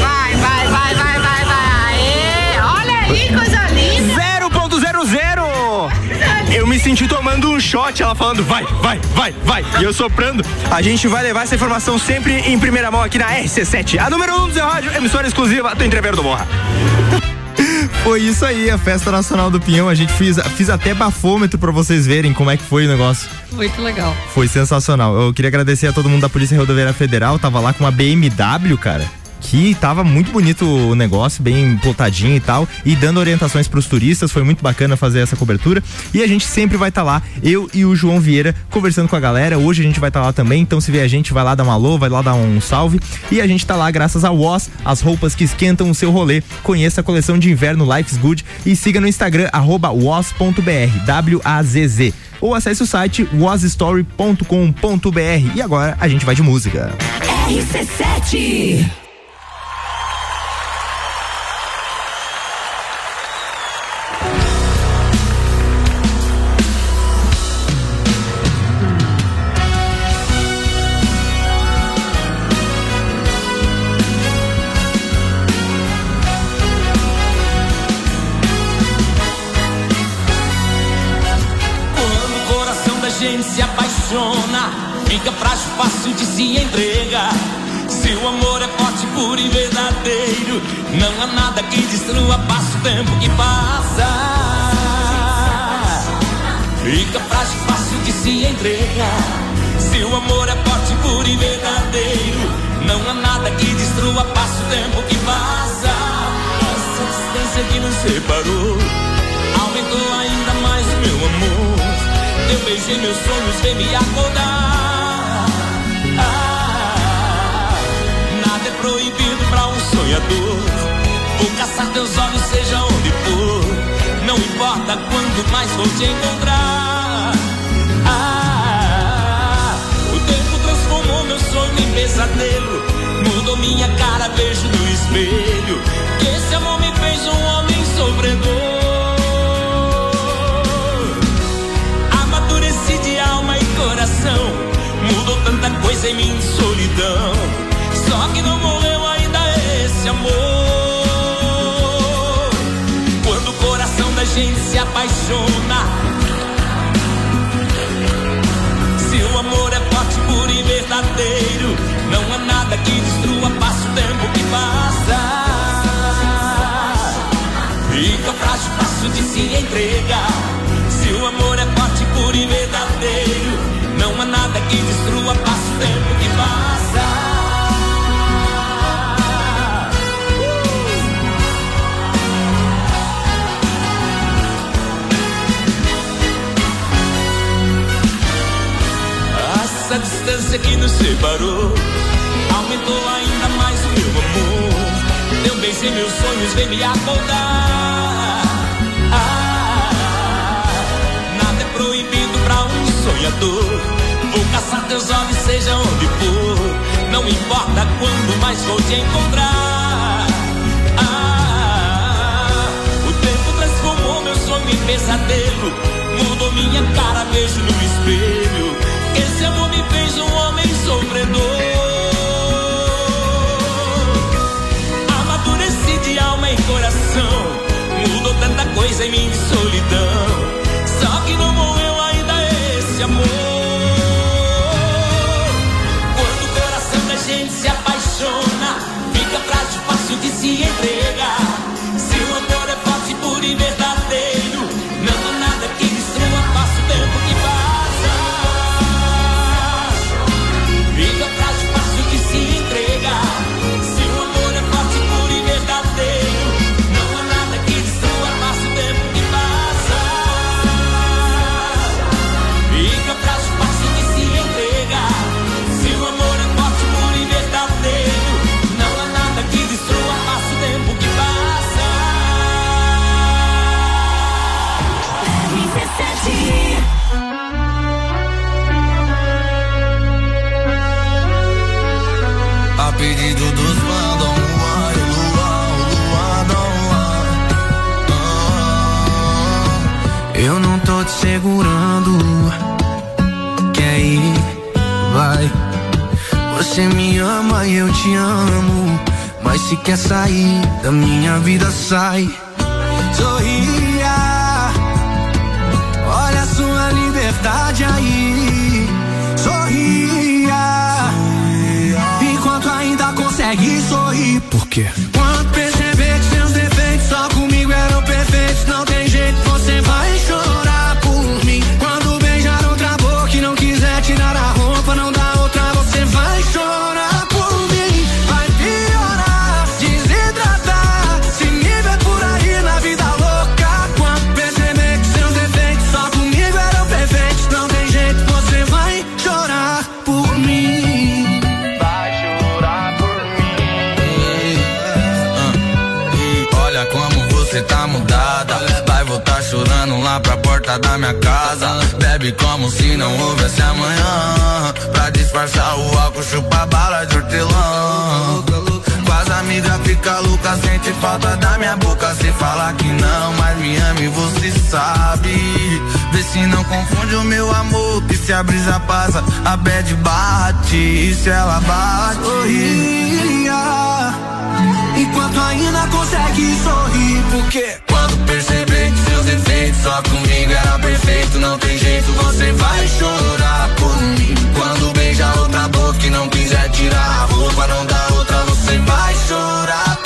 S38: vai, vai, vai, vai, vai, vai. Aê, olha aí, coisa linda.
S33: 0.00! Eu me senti tomando um shot, ela falando vai, vai, vai, vai. E eu soprando. A gente vai levar essa informação sempre em primeira mão aqui na RC7, a número 1 um do Zé Rádio, emissora exclusiva do Entrever do Morra.
S1: Foi isso aí, a Festa Nacional do Pinhão. A gente fiz, fiz até bafômetro pra vocês verem como é que foi o negócio.
S3: Muito legal.
S1: Foi sensacional. Eu queria agradecer a todo mundo da Polícia Rodoviária Federal. Tava lá com uma BMW, cara. Que tava muito bonito o negócio, bem plotadinho e tal, e dando orientações pros turistas, foi muito bacana fazer essa cobertura. E a gente sempre vai estar lá, eu e o João Vieira, conversando com a galera. Hoje a gente vai estar lá também, então se vier a gente, vai lá dar um alô, vai lá dar um salve. E a gente tá lá graças a Woz, as roupas que esquentam o seu rolê. Conheça a coleção de inverno Life's Good e siga no Instagram, woz.br, W-A-Z-Z. Ou acesse o site wozstory.com.br. E agora a gente vai de música.
S20: RC7.
S16: Gente se apaixona, fica frágil, fácil de se entregar. Se o amor é forte, puro e verdadeiro, não há nada que destrua, passa o tempo que passa. Fica frágil, fácil de se entregar. Se o amor é forte, puro e verdadeiro, não há nada que destrua, passa o tempo que passa. Essa distância que nos separou aumentou ainda mais o meu amor. Eu beijei meus sonhos, vem me acordar. Ah, nada é proibido pra um sonhador. Vou caçar teus olhos, seja onde for. Não importa quando mais vou te encontrar. Ah, o tempo transformou meu sonho em pesadelo. Mudou minha cara, beijo no espelho. Que esse amor me fez um homem sofredor. Tanta coisa em mim, solidão. Só que não morreu ainda esse amor. Quando o coração da gente se apaixona. Se o amor é forte, puro e verdadeiro, não há nada que destrua, passa o tempo que passa. Fica frágil, fácil de se entregar. Se o amor é forte, puro e verdadeiro, não há nada que destrua, passa o tempo que passa. Essa distância que nos separou aumentou ainda mais o meu amor. Eu beijei meus sonhos, vem me acordar. Ah, nada é proibido pra um sonhador. Vou caçar teus olhos, seja onde for. Não importa quando mais vou te encontrar. Ah, o tempo transformou meu sonho em pesadelo. Mudou minha cara, beijo no espelho. Esse amor me fez um homem sofredor. Amadureci de alma e coração. Mudou tanta coisa em de solidão. Só que não morreu ainda esse amor. Se apaixona, fica frágil, fácil de se entregar.
S39: Segurando. Quer ir? Vai. Você me ama e eu te amo. Mas se quer sair da minha vida, sai. Sorria. Olha a sua liberdade aí. Sorria. Enquanto ainda consegue sorrir. Por quê? Quando pra porta da minha casa. Bebe como se não houvesse amanhã. Pra disfarçar o álcool, chupa bala de hortelã. Com as amigas fica louca, sente falta da minha boca. Se falar que não, mas me ama e você sabe. Vê se não confunde o meu amor. Que se a brisa passa, a bad bate. E se ela bate? Sorria. Enquanto ainda consegue sorrir, porque só comigo era perfeito, não tem jeito, você vai chorar por mim. Quando beija outra boca e não quiser tirar a roupa, não dá outra, você vai chorar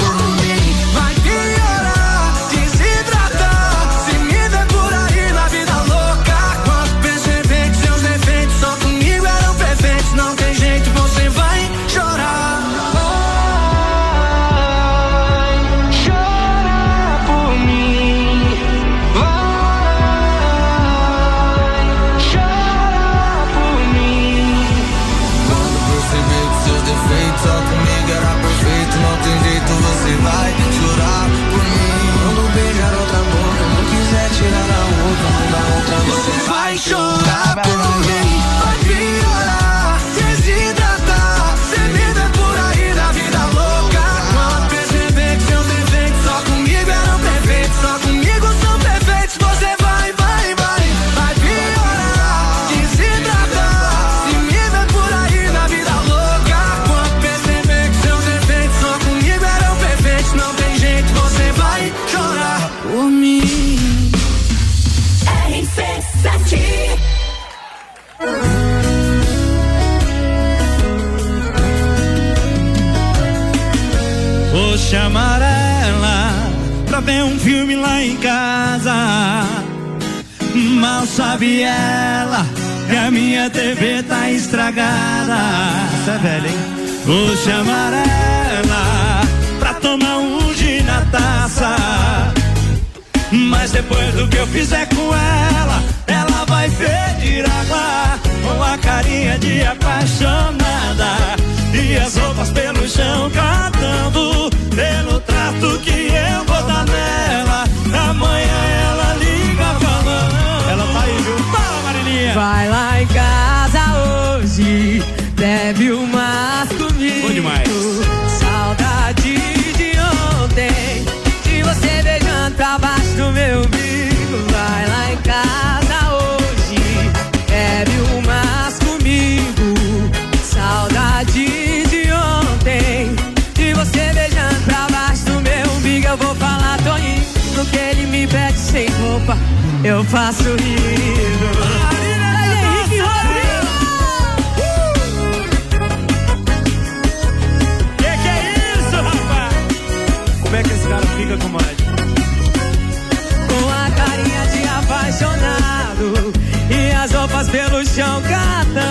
S40: sabe ela que a minha TV tá estragada. Essa é velha, hein? Vou chamar ela pra tomar um gin na taça. Mas depois do que eu fizer com ela, ela vai pedir água com a carinha de apaixonada. E as roupas pelo chão catando pelo trato que eu vou dar nela. Amanhã ela liga falando.
S15: Vai lá em casa hoje, bebe umas comigo.
S40: Bom demais.
S15: Saudade de ontem, de você beijando pra baixo do meu umbigo. Vai lá em casa hoje, bebe umas comigo. Saudade de ontem, de você beijando pra baixo do meu umbigo. Eu vou falar, Toninho, no que ele me pede sem roupa, eu faço rindo.
S40: Com
S15: com a carinha de apaixonado e as roupas pelo chão catando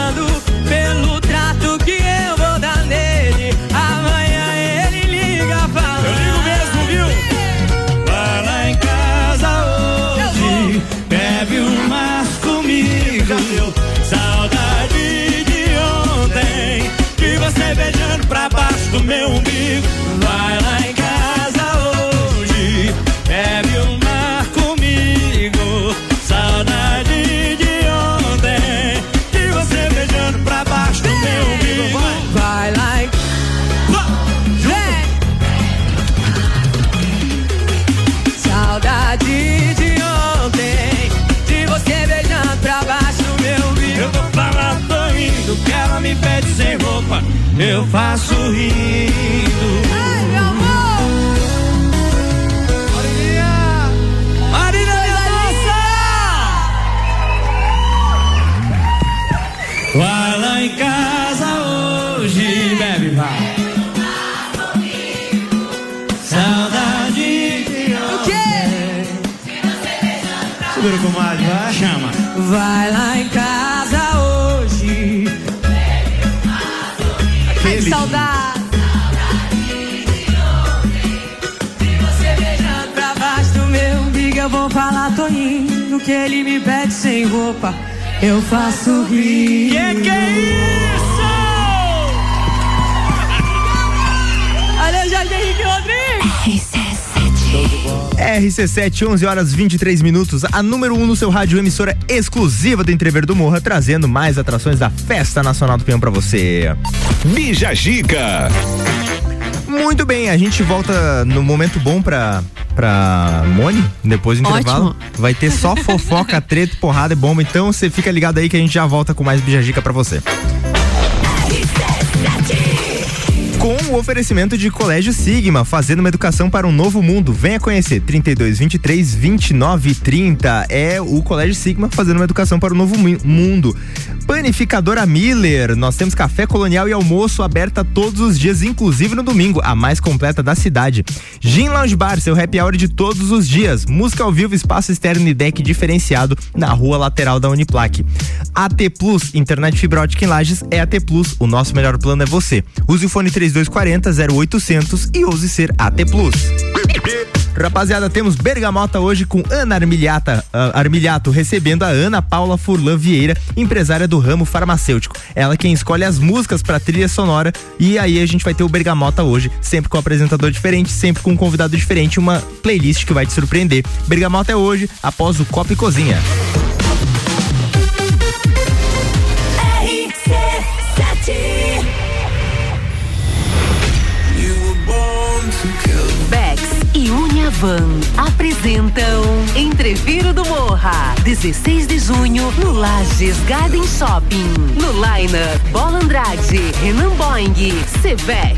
S15: eu
S40: faço rindo.
S15: Ai, meu amor!
S40: Marilinha! Marilinha Vai lá em casa hoje, bebe, vai. Saudade de
S15: O quê?
S40: Segura o comadre, vai. Chama.
S15: Vai lá em casa Ele me pede sem roupa. Eu faço rir.
S40: Que que é isso?
S15: Olha, Jorge Henrique Rodrigues.
S1: RC7, 11 horas 23 minutos, a número 1 um no seu rádio, emissora exclusiva do Entrever do Morra, trazendo mais atrações da Festa Nacional do Pinhão pra você.
S41: Bija Gica.
S1: Muito bem, a gente volta no momento bom pra, pra Mone, depois do
S3: Ótimo.
S1: intervalo. Vai ter só fofoca, treta, porrada e bomba, então você fica ligado aí que a gente já volta com mais Bija Gica pra você. O oferecimento de Colégio Sigma, fazendo uma educação para um novo mundo. Venha conhecer 32 23 29 30. É o Colégio Sigma fazendo uma educação para um novo mundo. Panificadora Miller, nós temos café colonial e almoço aberta todos os dias, inclusive no domingo, a mais completa da cidade. Gin Lounge Bar, seu happy hour de todos os dias. Música ao vivo, espaço externo e deck diferenciado na rua lateral da Uniplaque. AT Plus, internet fibra ótica em Lages é AT Plus. O nosso melhor plano é você. Use o fone 3240 0800 e ouse ser AT Plus. Rapaziada, temos Bergamota hoje com Ana ah, Armilhato, recebendo a Ana Paula Furlan Vieira, empresária do ramo farmacêutico. Ela quem escolhe as músicas para trilha sonora e aí a gente vai ter o Bergamota hoje, sempre com um apresentador diferente, sempre com um convidado diferente, uma playlist que vai te surpreender. Bergamota é hoje, após o Copa e Cozinha.
S42: Uniavan apresentam Entreviro do Morra, 16 de junho no Lages Garden Shopping. No Liner, Bola Andrade, Renan Boing, Sevec,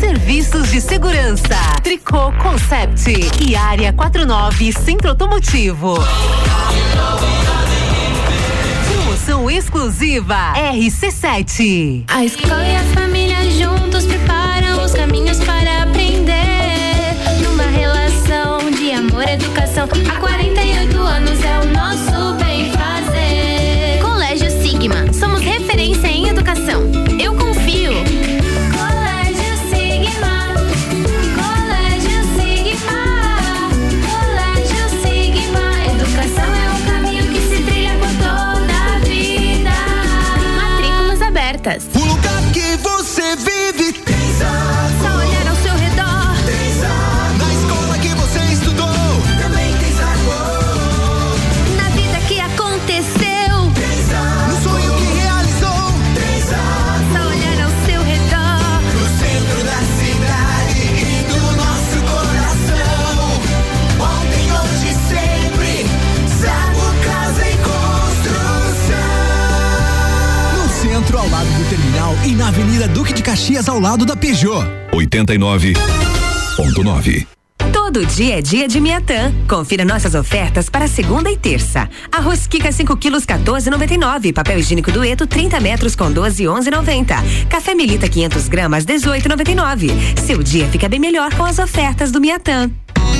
S42: Serviços de Segurança, Tricô Concept e Área 49 Centro Automotivo. Promoção exclusiva RC7.
S9: A escola e a família juntos preparam os caminhos para aprender. Numa relação de amor educação, há 48
S2: de Caxias, ao lado da Peugeot.
S10: 89.9.
S21: Todo dia é dia de Miatã. Confira nossas ofertas para segunda e terça. Arroz Kika 5 quilos 14,99. Papel higiênico Dueto 30 metros com 12 11,90. Café Melita 500 gramas 18,99. Seu dia fica bem melhor com as ofertas do Miatã.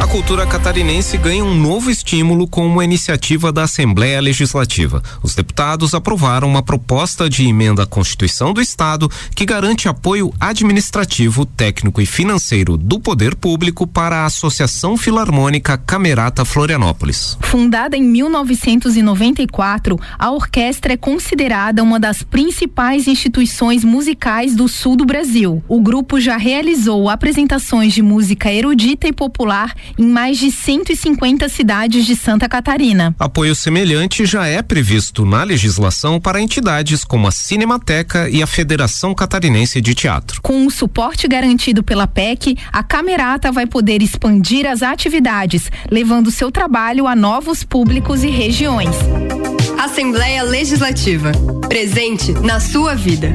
S24: A cultura catarinense ganha um novo estímulo com uma iniciativa da Assembleia Legislativa. Os deputados aprovaram uma proposta de emenda à Constituição do Estado que garante apoio administrativo, técnico e financeiro do poder público para a Associação Filarmônica Camerata Florianópolis.
S25: Fundada em 1994, a orquestra é considerada uma das principais instituições musicais do sul do Brasil. O grupo já realizou apresentações de música erudita e popular em mais de 150 cidades de Santa Catarina.
S24: Apoio semelhante já é previsto na legislação para entidades como a Cinemateca e a Federação Catarinense de Teatro.
S25: Com o suporte garantido pela PEC, a Camerata vai poder expandir as atividades, levando seu trabalho a novos públicos e regiões.
S43: Assembleia Legislativa. Presente na sua vida.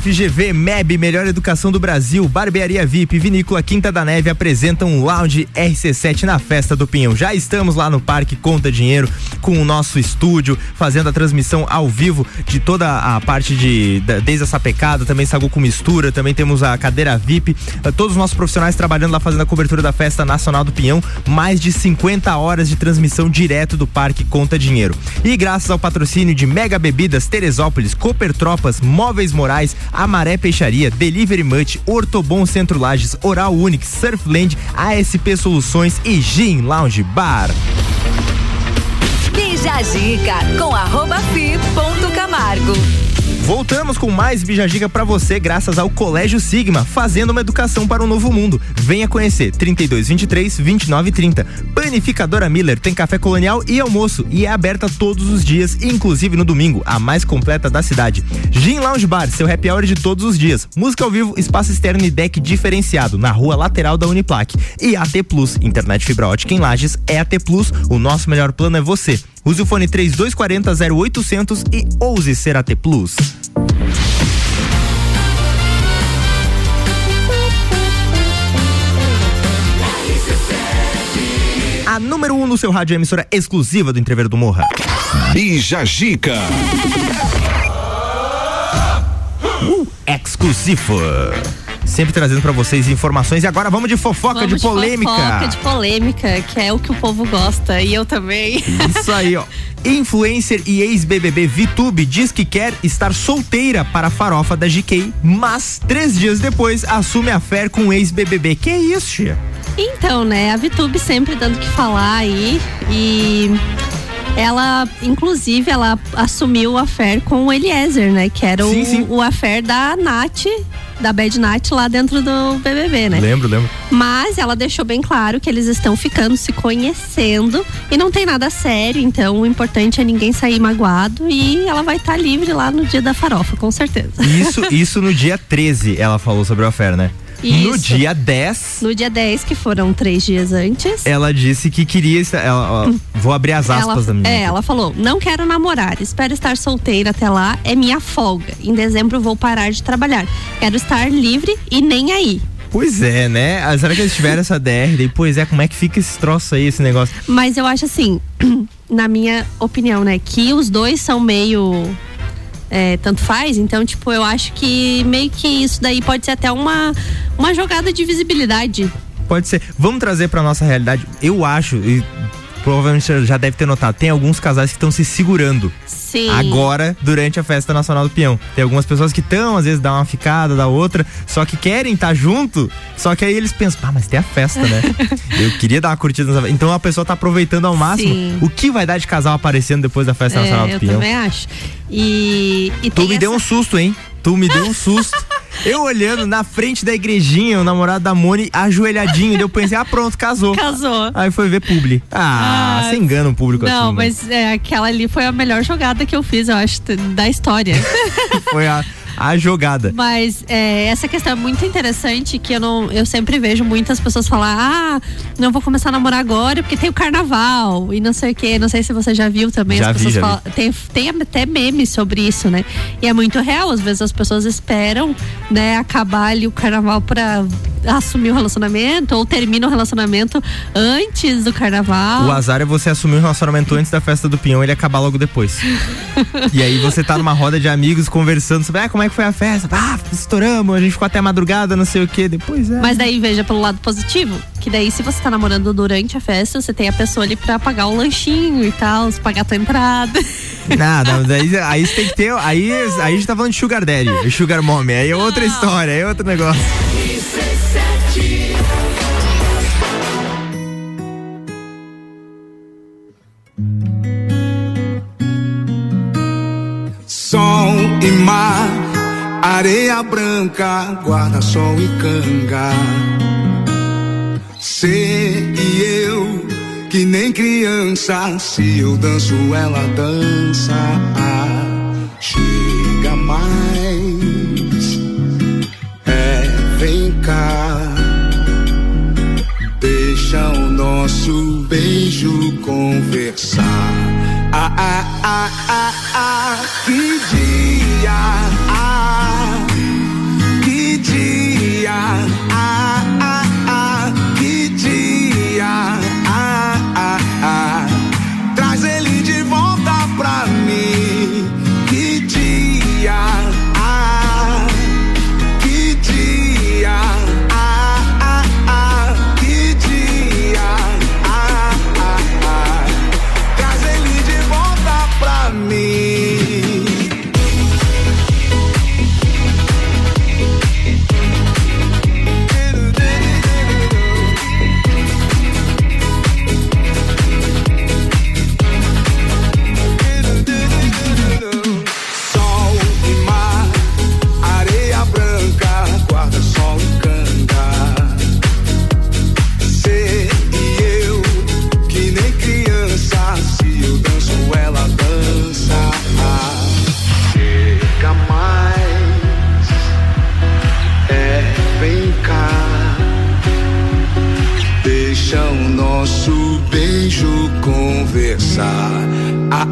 S1: FGV, MEB, Melhor Educação do Brasil, Barbearia VIP, Vinícola Quinta da Neve apresentam um lounge RC7 na Festa do Pinhão. Já estamos lá no Parque Conta Dinheiro com o nosso estúdio, fazendo a transmissão ao vivo de toda a parte de, da- desde a sapecada, também sagu com mistura, também temos a cadeira VIP, eh, todos os nossos profissionais trabalhando lá fazendo a cobertura da Festa Nacional do Pinhão, mais de 50 horas de transmissão direto do Parque Conta Dinheiro. E graças ao patrocínio de Mega Bebidas, Teresópolis, Cooper Tropas, Móveis Morais, Amaré Peixaria, Delivery Much, Ortobon Centro Lages, Oral Unique, Surfland, ASP Soluções e Gin Lounge Bar.
S21: Bija a dica com arroba fi ponto Camargo.
S1: Voltamos com mais Bijagica pra você, graças ao Colégio Sigma, fazendo uma educação para um novo mundo. Venha conhecer 3223 2930. Panificadora Miller tem café colonial e almoço e é aberta todos os dias, inclusive no domingo, a mais completa da cidade. Gin Lounge Bar, seu happy hour de todos os dias. Música ao vivo, espaço externo e deck diferenciado na rua lateral da Uniplac. E AT Plus, internet fibra ótica em Lages é AT Plus, o nosso melhor plano é você. Use o fone 3240 0800 e ouse ser AT Plus. A número 1 um no seu rádio é emissora exclusiva do Entreveiro do Morra.
S44: Bija Gica.
S1: Uh, exclusivo. Sempre trazendo pra vocês informações. E agora vamos de fofoca,
S3: Vamos
S1: de polêmica.
S3: fofoca, de polêmica, que é o que o povo gosta. E eu também.
S1: Isso aí, ó. Influencer e ex-BBB Vitube diz que quer estar solteira para a farofa da GK, mas três dias depois assume a fé com o ex-BBB. Que isso, tia?
S3: Então, né, a Vitube sempre dando o que falar aí e ela, inclusive, ela assumiu o affair com o Eliezer, né, que era
S1: Sim,
S3: o,
S1: sim.
S3: o affair da Nath, da Bad Nath lá dentro do BBB, né?
S1: Lembro, lembro.
S3: Mas ela deixou bem claro que eles estão ficando, se conhecendo e não tem nada sério, então o importante é ninguém sair magoado e ela vai estar livre lá no dia da farofa, com certeza.
S1: Isso, isso no dia 13 ela falou sobre o affair, né? No
S3: Isso.
S1: dia 10,
S3: No dia 10, que foram três dias antes.
S1: ela disse que queria estar. ela- ó, vou abrir as aspas
S3: ela,
S1: da menina.
S3: É, ela falou: não quero namorar, espero estar solteira até lá, é minha folga. Em dezembro vou parar de trabalhar. Quero estar livre e nem aí.
S1: Pois é, né? Ah, Será que eles tiveram essa DR? Daí, pois é, como é que fica esse troço aí, esse negócio?
S3: Mas eu acho assim, na minha opinião, né, que os dois são meio. É, tanto faz, então, tipo, eu acho que meio que isso daí pode ser até uma, uma jogada de visibilidade.
S1: Pode ser. Vamos trazer pra nossa realidade. Eu acho, e provavelmente você já deve ter notado, tem alguns casais que estão se segurando.
S3: Sim.
S1: Agora, durante a festa nacional do peão. Tem algumas pessoas que estão, às vezes, dá uma ficada da outra, só que querem estar junto, só que aí eles pensam, ah, mas tem a festa, né? Eu queria dar uma curtida nessa Então a pessoa tá aproveitando ao máximo.
S3: Sim.
S1: O que vai dar de casal aparecendo depois da festa nacional
S3: É,
S1: do
S3: eu
S1: peão?
S3: também acho. E, e
S1: Tu me deu um
S3: essa-
S1: susto, hein? Tu me deu um susto. Eu olhando na frente da igrejinha, o namorado da Moni ajoelhadinho, e eu pensei, ah, pronto, casou.
S3: Casou.
S1: Aí foi ver publi. Ah, você engana um público
S3: Não,
S1: assim. né?
S3: mas é, aquela ali foi a melhor jogada que eu fiz, eu acho, da história.
S1: Foi a, a jogada.
S3: Mas é, essa questão é muito interessante que eu não, eu sempre vejo muitas pessoas falar, ah, não vou começar a namorar agora porque tem o carnaval e não sei o que. Não sei se você já viu também.
S1: Já
S3: as
S1: vi,
S3: pessoas falam, tem, tem até memes sobre isso, né? E é muito real. Às vezes as pessoas esperam, né, acabar ali o carnaval pra assumir o relacionamento ou termina o relacionamento antes do carnaval.
S1: O azar é você assumir um relacionamento antes da festa do pinhão e ele acabar logo depois. e aí você tá numa roda de amigos conversando sobre ah, como é que foi a festa. Ah, estouramos, a gente ficou até a madrugada, não sei o que. Depois é.
S3: Mas daí veja pelo lado positivo, que daí se você tá namorando durante a festa, você tem a pessoa ali pra pagar o lanchinho e tal, pagar a tua entrada.
S1: Nada, daí, aí você tem que ter. Aí, aí a gente tá falando de Sugar Daddy, Sugar Mommy. Aí é outra história, aí é outro negócio.
S45: Sol e mar, areia branca, guarda-sol e canga. Você e eu, que nem criança, se eu danço, ela dança. Chega mais, é, vem cá. Deixa o nosso beijo conversar. Ah, ah, ah, ah, ah, que dia, ah, que dia, ah,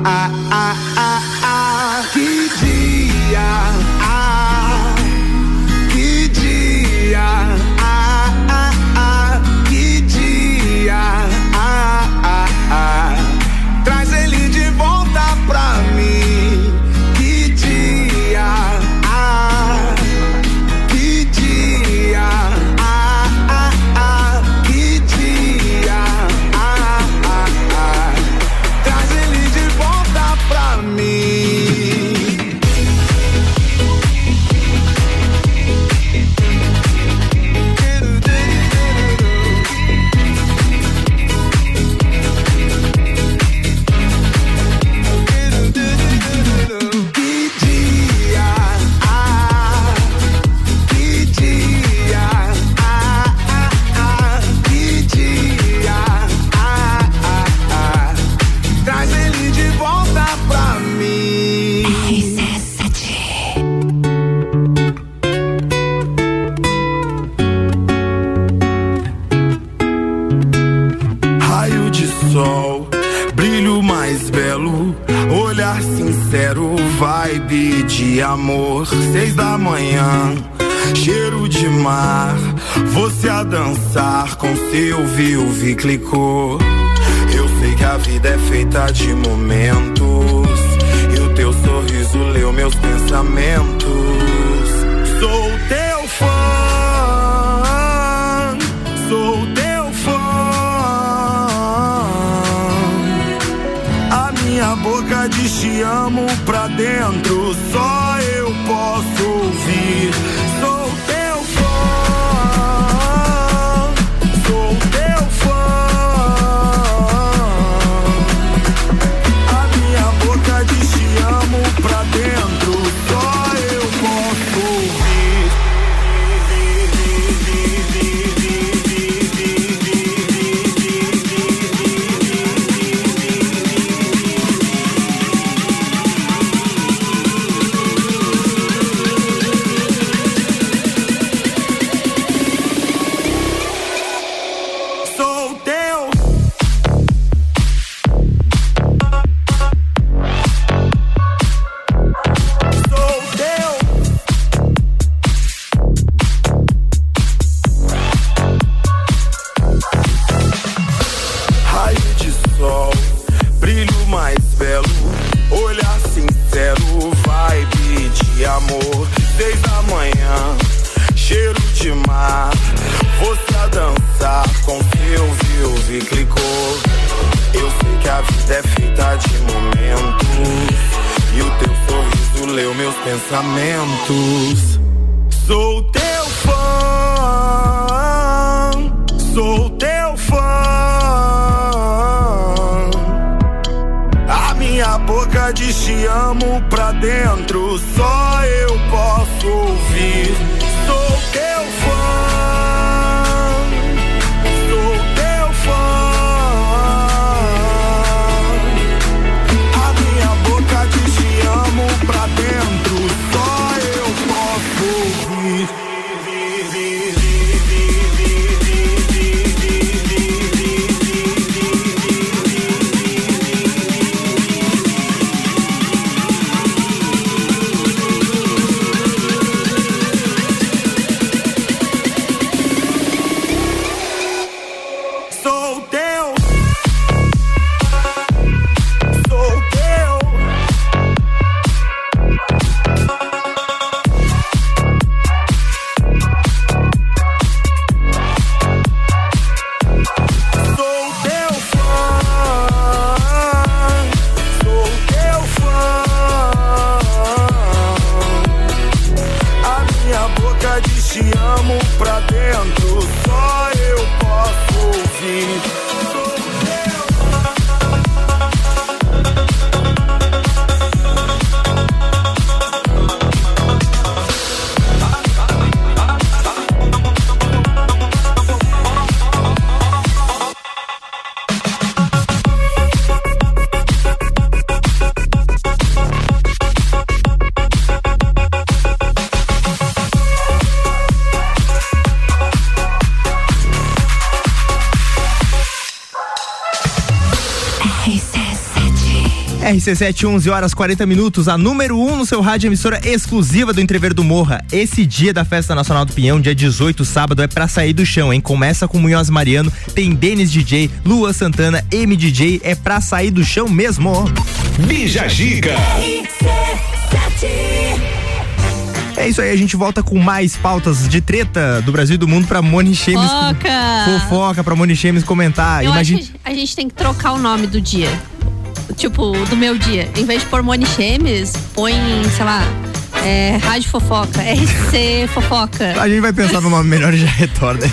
S45: I
S1: RC7, 11 horas 40 minutos, a número 1 um no seu rádio, emissora exclusiva do Entrever do Morra. Esse dia da Festa Nacional do Pinhão, dia 18, sábado, é pra sair do chão, hein? Começa com Munhoz Mariano, tem Denis DJ, Lua Santana, M DJ, é pra sair do chão mesmo.
S46: Bija Giga.
S1: É isso aí, a gente volta com mais pautas de treta do Brasil e do mundo pra Moni Chemes.
S3: Fofoca.
S1: Fofoca pra Moni Chemes comentar.
S3: Eu
S1: Imagina.
S3: acho que a gente tem que trocar o nome do dia. Tipo, do meu dia. Em vez de pôr Moni Chemes, põe, sei lá, é, Rádio Fofoca, RC Fofoca.
S1: A gente vai pensar no nome melhor e já retorna.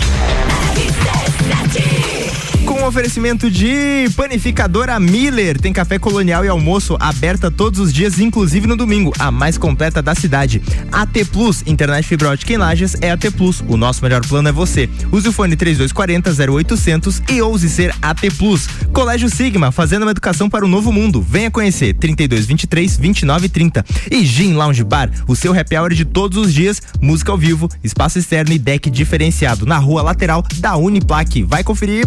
S1: O oferecimento de panificadora Miller, tem café colonial e almoço aberta todos os dias, inclusive no domingo, a mais completa da cidade. AT Plus, internet fibra ótica em Lages é AT Plus. O nosso melhor plano é você. Use o fone 3240 0800 e ouse ser AT Plus. Colégio Sigma, fazendo uma educação para o novo mundo. Venha conhecer 3223 2930. E Gin Lounge Bar, o seu happy hour de todos os dias, música ao vivo, espaço externo e deck diferenciado na rua lateral da Uniplaque. Vai conferir.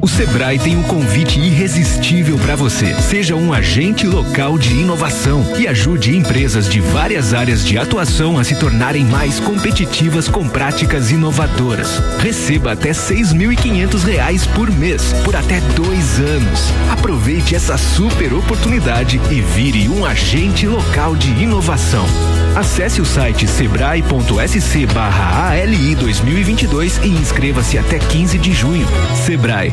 S47: O Sebrae tem um convite irresistível para você. Seja um agente local de inovação e ajude empresas de várias áreas de atuação a se tornarem mais competitivas com práticas inovadoras. Receba até seis mil e quinhentos reais por mês, por até dois anos. Aproveite essa super oportunidade e vire um agente local de inovação. Acesse o site sebrae.sc barra ALI 2022 e inscreva-se até 15 de junho. Sebrae.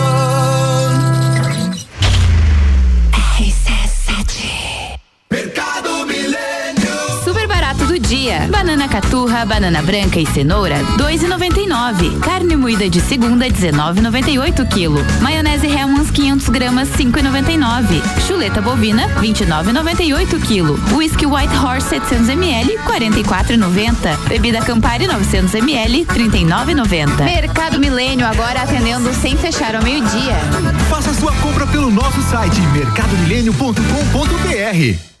S48: Dia. Banana caturra, banana branca e cenoura, 2,99. Carne moída de segunda, 19,98 quilo. Maionese Hellmann's 500 gramas, 5,99. Chuleta bovina, 29,98 quilo. Whisky White Horse 700 ml, 44,90. Bebida Campari 900 ml, 39,90. Mercado Milênio agora atendendo sem fechar ao meio-dia.
S2: Faça sua compra pelo nosso site mercadomilênio.com.br.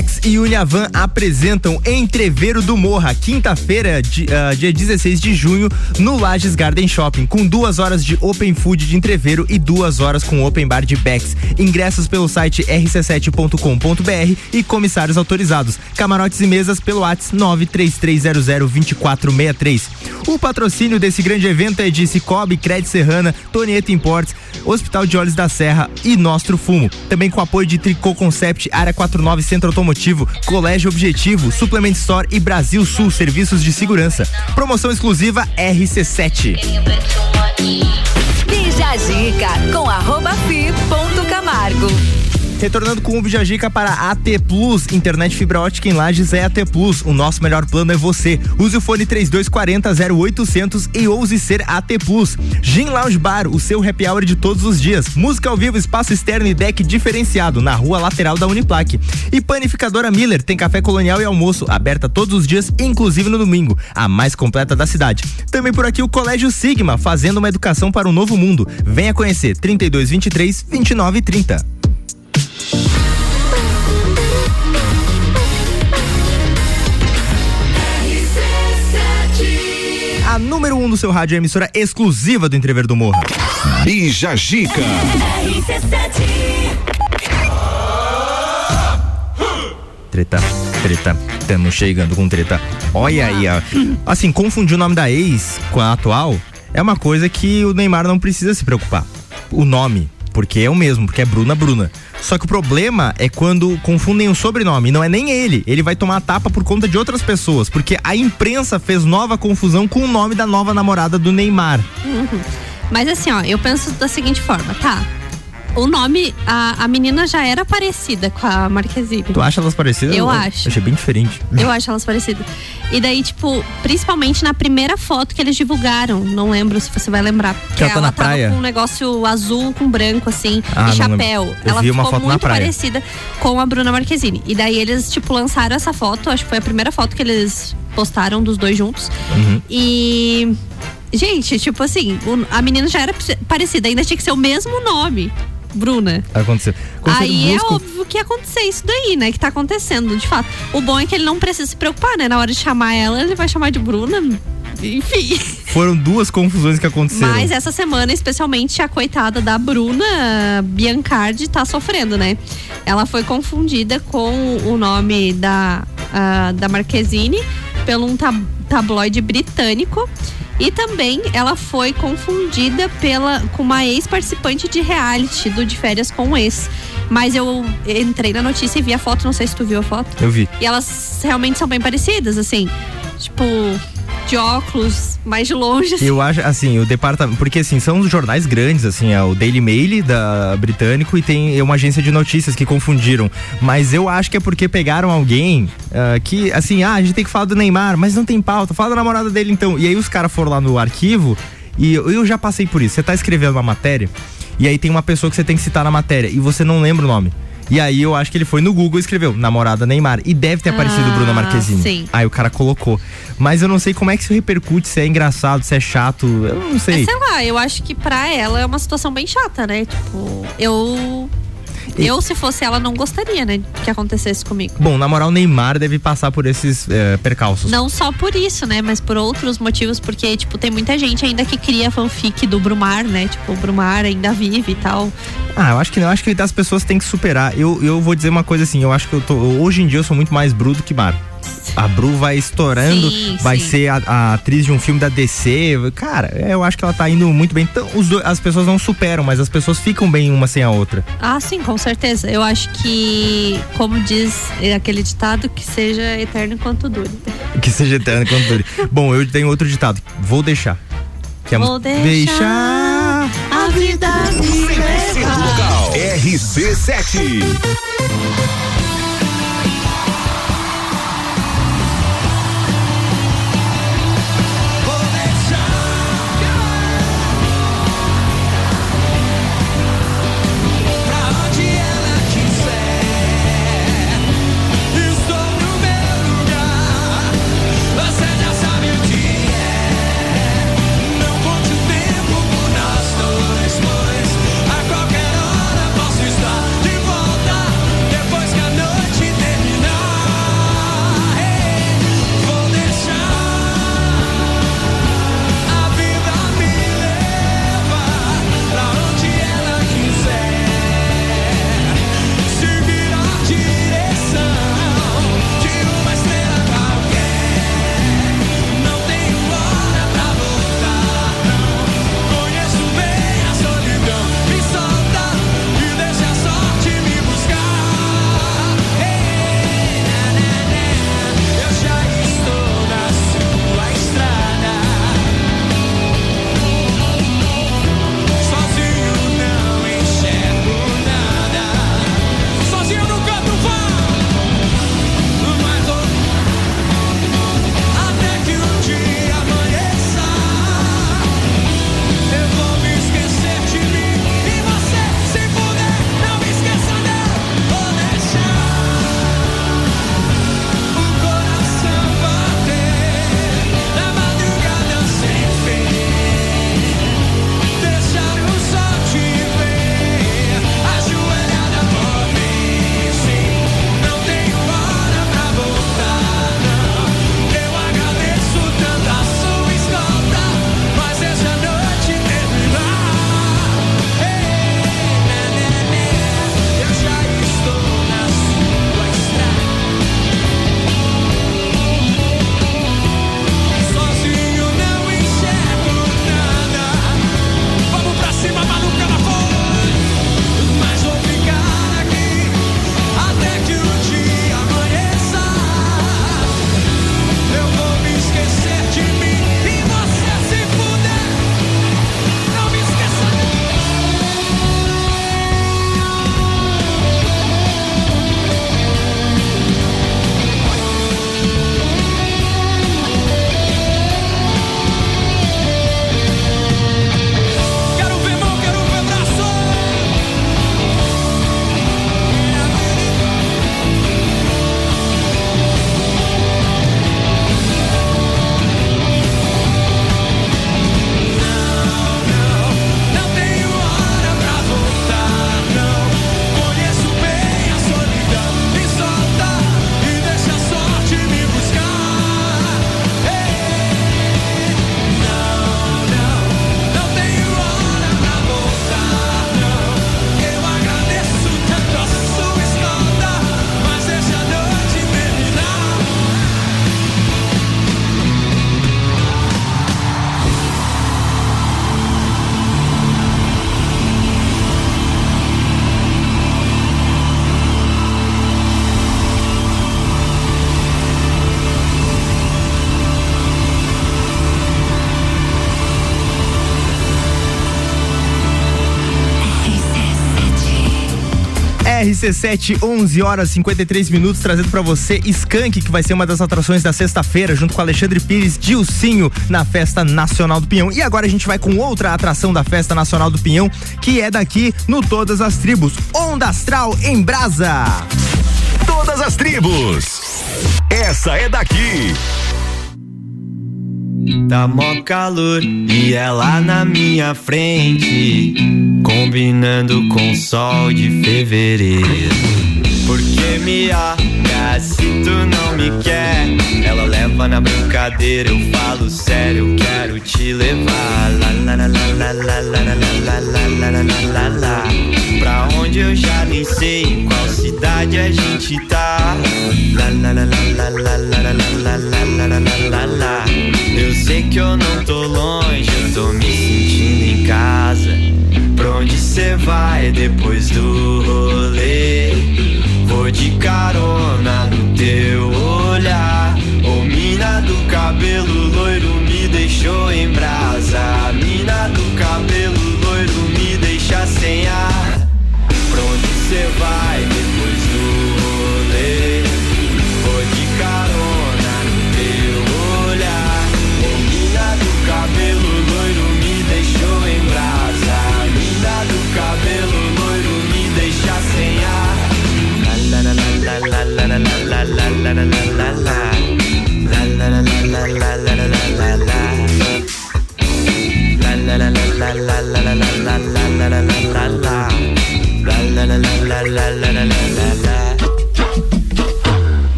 S1: Bex e Uniavan apresentam Entreveiro do Morra, quinta-feira, ah, dia 16 de junho, no Lages Garden Shopping, com duas horas de Open Food de Entreveiro e duas horas com Open Bar de Becks. Ingressos pelo site rc7.com.br e comissários autorizados. Camarotes e mesas pelo WhatsApp 933002463. O patrocínio desse grande evento é de Cicobi, Cred Serrana, Tonieto Imports, Hospital de Olhos da Serra e Nostro Fumo. Também com apoio de Tricô Concept, Área 49 Centro Automotivo, Colégio Objetivo, Suplement Store e Brasil Sul Serviços de Segurança. Promoção exclusiva RC7.
S48: Bija Zica com arroba fi ponto Camargo.
S1: Retornando com o Bijagica para AT Plus, internet fibra ótica em Lages é AT Plus. O nosso melhor plano é você. Use o fone 3240 0800 e ouse ser AT Plus. Gin Lounge Bar, o seu happy hour de todos os dias. Música ao vivo, espaço externo e deck diferenciado na rua lateral da Uniplaque. E panificadora Miller tem café colonial e almoço, aberta todos os dias, inclusive no domingo, a mais completa da cidade. Também por aqui o Colégio Sigma, fazendo uma educação para um novo mundo. Venha conhecer 3223 2930. A número 1 um do seu rádio é a emissora exclusiva do Entrever do Morra.
S44: Bija Gica.
S1: Treta, treta, estamos chegando com treta. Olha aí, ó. Assim, confundir o nome da ex com a atual é uma coisa que o Neymar não precisa se preocupar. O nome, porque é o mesmo, porque é Bruna Bruna. Só que o problema é quando confundem o sobrenome, não é nem ele. Ele vai tomar a tapa por conta de outras pessoas, porque a imprensa fez nova confusão com o nome da nova namorada do Neymar.
S3: Uhum. Mas assim, ó, eu penso da seguinte forma, tá? O nome, a, a menina já era parecida com a Marquezine.
S1: Tu acha elas parecidas?
S3: Eu acho.
S1: Achei bem diferente.
S3: Eu acho elas parecidas. E daí, tipo, principalmente na primeira foto que eles divulgaram, não lembro se você vai lembrar.
S1: Que ela tá na
S3: tava
S1: praia?
S3: com um negócio azul com branco, assim,
S1: Ah,
S3: e chapéu.
S1: Eu
S3: ela ficou muito parecida com a Bruna Marquezine. E daí eles, tipo, lançaram essa foto, acho que foi a primeira foto que eles postaram dos dois juntos.
S1: Uhum.
S3: E. Gente, tipo assim, a menina já era parecida, ainda tinha que ser o mesmo nome. Bruna.
S1: Aconteceu.
S3: Aí é óbvio que ia acontecer isso daí, né? Que tá acontecendo, de fato. O bom é que ele não precisa se preocupar, né? Na hora de chamar ela, ele vai chamar de Bruna. Enfim.
S1: Foram duas confusões que aconteceram.
S3: Mas essa semana, especialmente, a coitada da Bruna Biancardi tá sofrendo, né? Ela foi confundida com o nome da, ah, da Marquezine pelo um tab- tabloide britânico. E também ela foi confundida pela, com uma ex-participante de reality do De Férias com o Ex. Mas eu entrei na notícia e vi a foto, não sei se tu viu a foto.
S1: Eu vi.
S3: E elas realmente são bem parecidas, assim. Tipo, de óculos, mais de longe. assim.
S1: Eu acho, assim, o departamento. Porque, assim, são os jornais grandes, assim, é o Daily Mail da britânico e tem uma agência de notícias que confundiram. Mas eu acho que é porque pegaram alguém ah, que, assim, ah, a gente tem que falar do Neymar, mas não tem pauta, fala da namorada dele então. E aí os caras foram lá no arquivo e eu, eu já passei por isso. Você tá escrevendo uma matéria e aí tem uma pessoa que você tem que citar na matéria e você não lembra o nome. E aí eu acho que ele foi no Google e escreveu namorada Neymar. E deve ter aparecido
S3: Ah,
S1: Bruna Marquezine.
S3: sim.
S1: Aí o cara colocou. Mas eu não sei como é que isso repercute, se é engraçado, se é chato. Eu não sei.
S3: Mas sei lá, eu acho que pra ela é uma situação bem chata, né? Tipo, eu. Eu, se fosse ela, não gostaria, né? Que acontecesse comigo.
S1: Bom, na moral, o Neymar deve passar por esses eh, percalços.
S3: Não só por isso, né? Mas por outros motivos, porque, tipo, tem muita gente ainda que cria fanfic do Brumar, né? Tipo, o Brumar ainda vive e tal.
S1: Ah, eu acho que não. Eu acho que as pessoas têm que superar. Eu, eu vou dizer uma coisa assim, eu acho que eu tô. Hoje em dia eu sou muito mais Bru do que Mar. A Bru vai estourando,
S3: Sim,
S1: vai
S3: sim.
S1: ser a, a atriz de um filme da DC. Cara, eu acho que ela tá indo muito bem. Então, os dois- as pessoas não superam, mas as pessoas ficam bem uma sem a outra.
S3: Ah, sim, com certeza. Eu acho que, como diz aquele ditado, que seja eterno enquanto dure.
S1: Que seja eterno quando dure. Bom, eu tenho outro ditado. Vou deixar. Que é
S3: Vou deixar a vida me levar.
S44: Local RC7.
S1: RC7, 11 horas 53 minutos, trazendo para você Skank, que vai ser uma das atrações da sexta-feira, junto com Alexandre Pires, Dilcinho, na Festa Nacional do Pinhão. E agora a gente vai com outra atração da Festa Nacional do Pinhão, que é daqui no Todas as Tribos, Onda Astral em Brasa.
S44: Todas as tribos. Essa é daqui.
S49: Tá mó calor e ela na minha frente, combinando com sol de fevereiro. Porque me olha se tu não me quer, ela leva na brincadeira, eu falo sério, eu quero te levar. Pra onde eu já nem sei, em qual cidade a gente tá. Eu sei que eu não cê vai depois do rolê? Vou de carona no teu olhar. Ô mina do cabelo loiro me deixou em brasa. Mina do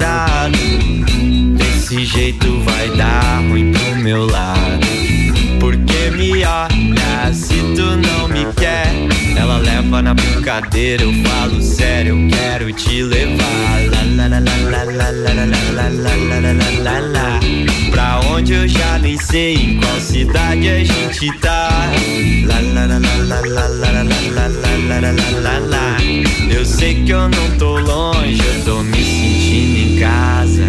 S49: namorado. Desse jeito vai dar ruim pro meu lado. Porque me olha se tu não me quer. Ela leva na brincadeira, eu falo sério, eu quero te levar. Pra onde eu já nem sei, em qual cidade a gente tá. Eu sei que eu não tô longe, eu tô me casa.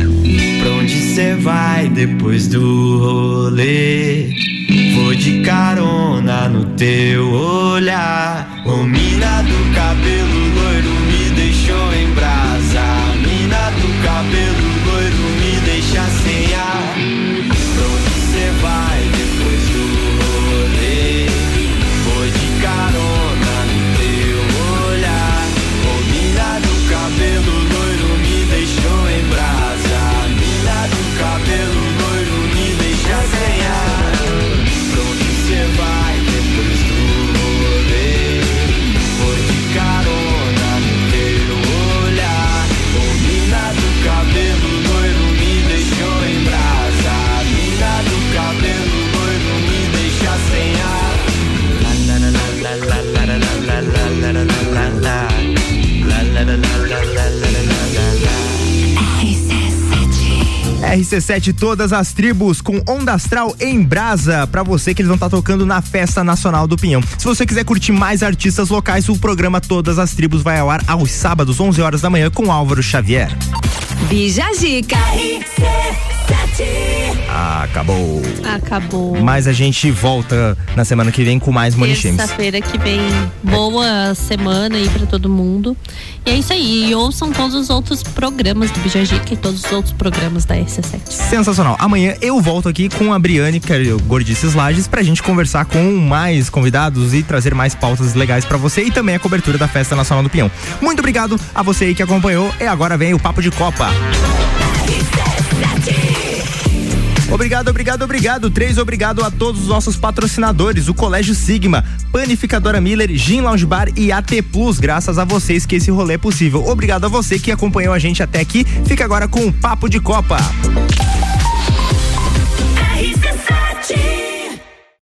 S49: Pra onde cê vai depois do rolê? Vou de carona no teu olhar. Ô mina do cabelo loiro me deixou em brasa. Mina do cabelo loiro me deixa sem ar.
S1: RC7 Todas as Tribos com Onda Astral em Brasa, pra você que eles vão estar tocando na Festa Nacional do Pinhão. Se você quiser curtir mais artistas locais, o programa Todas as Tribos vai ao ar aos sábados, 11 horas da manhã, com Álvaro Xavier.
S15: Bija Zica.
S1: Acabou.
S3: Acabou.
S1: Mas a gente volta na semana que vem com mais Money Shames.
S3: Terça-feira que vem, boa semana aí pra todo mundo. E é isso aí. E ouçam todos os outros programas do Bijajica e todos os outros programas da RC7.
S1: Sensacional. Amanhã eu volto aqui com a Briane, que é o Gordices Lages, pra gente conversar com mais convidados e trazer mais pautas legais pra você e também a cobertura da Festa Nacional do Pinhão. Muito obrigado a você aí que acompanhou e agora vem o Papo de Copa. Obrigado, obrigado, obrigado. Três, obrigado a todos os nossos patrocinadores: o Colégio Sigma, Panificadora Miller, Gin Lounge Bar e AT Plus. Graças a vocês que esse rolê é possível. Obrigado a você que acompanhou a gente até aqui. Fica agora com o Papo de Copa.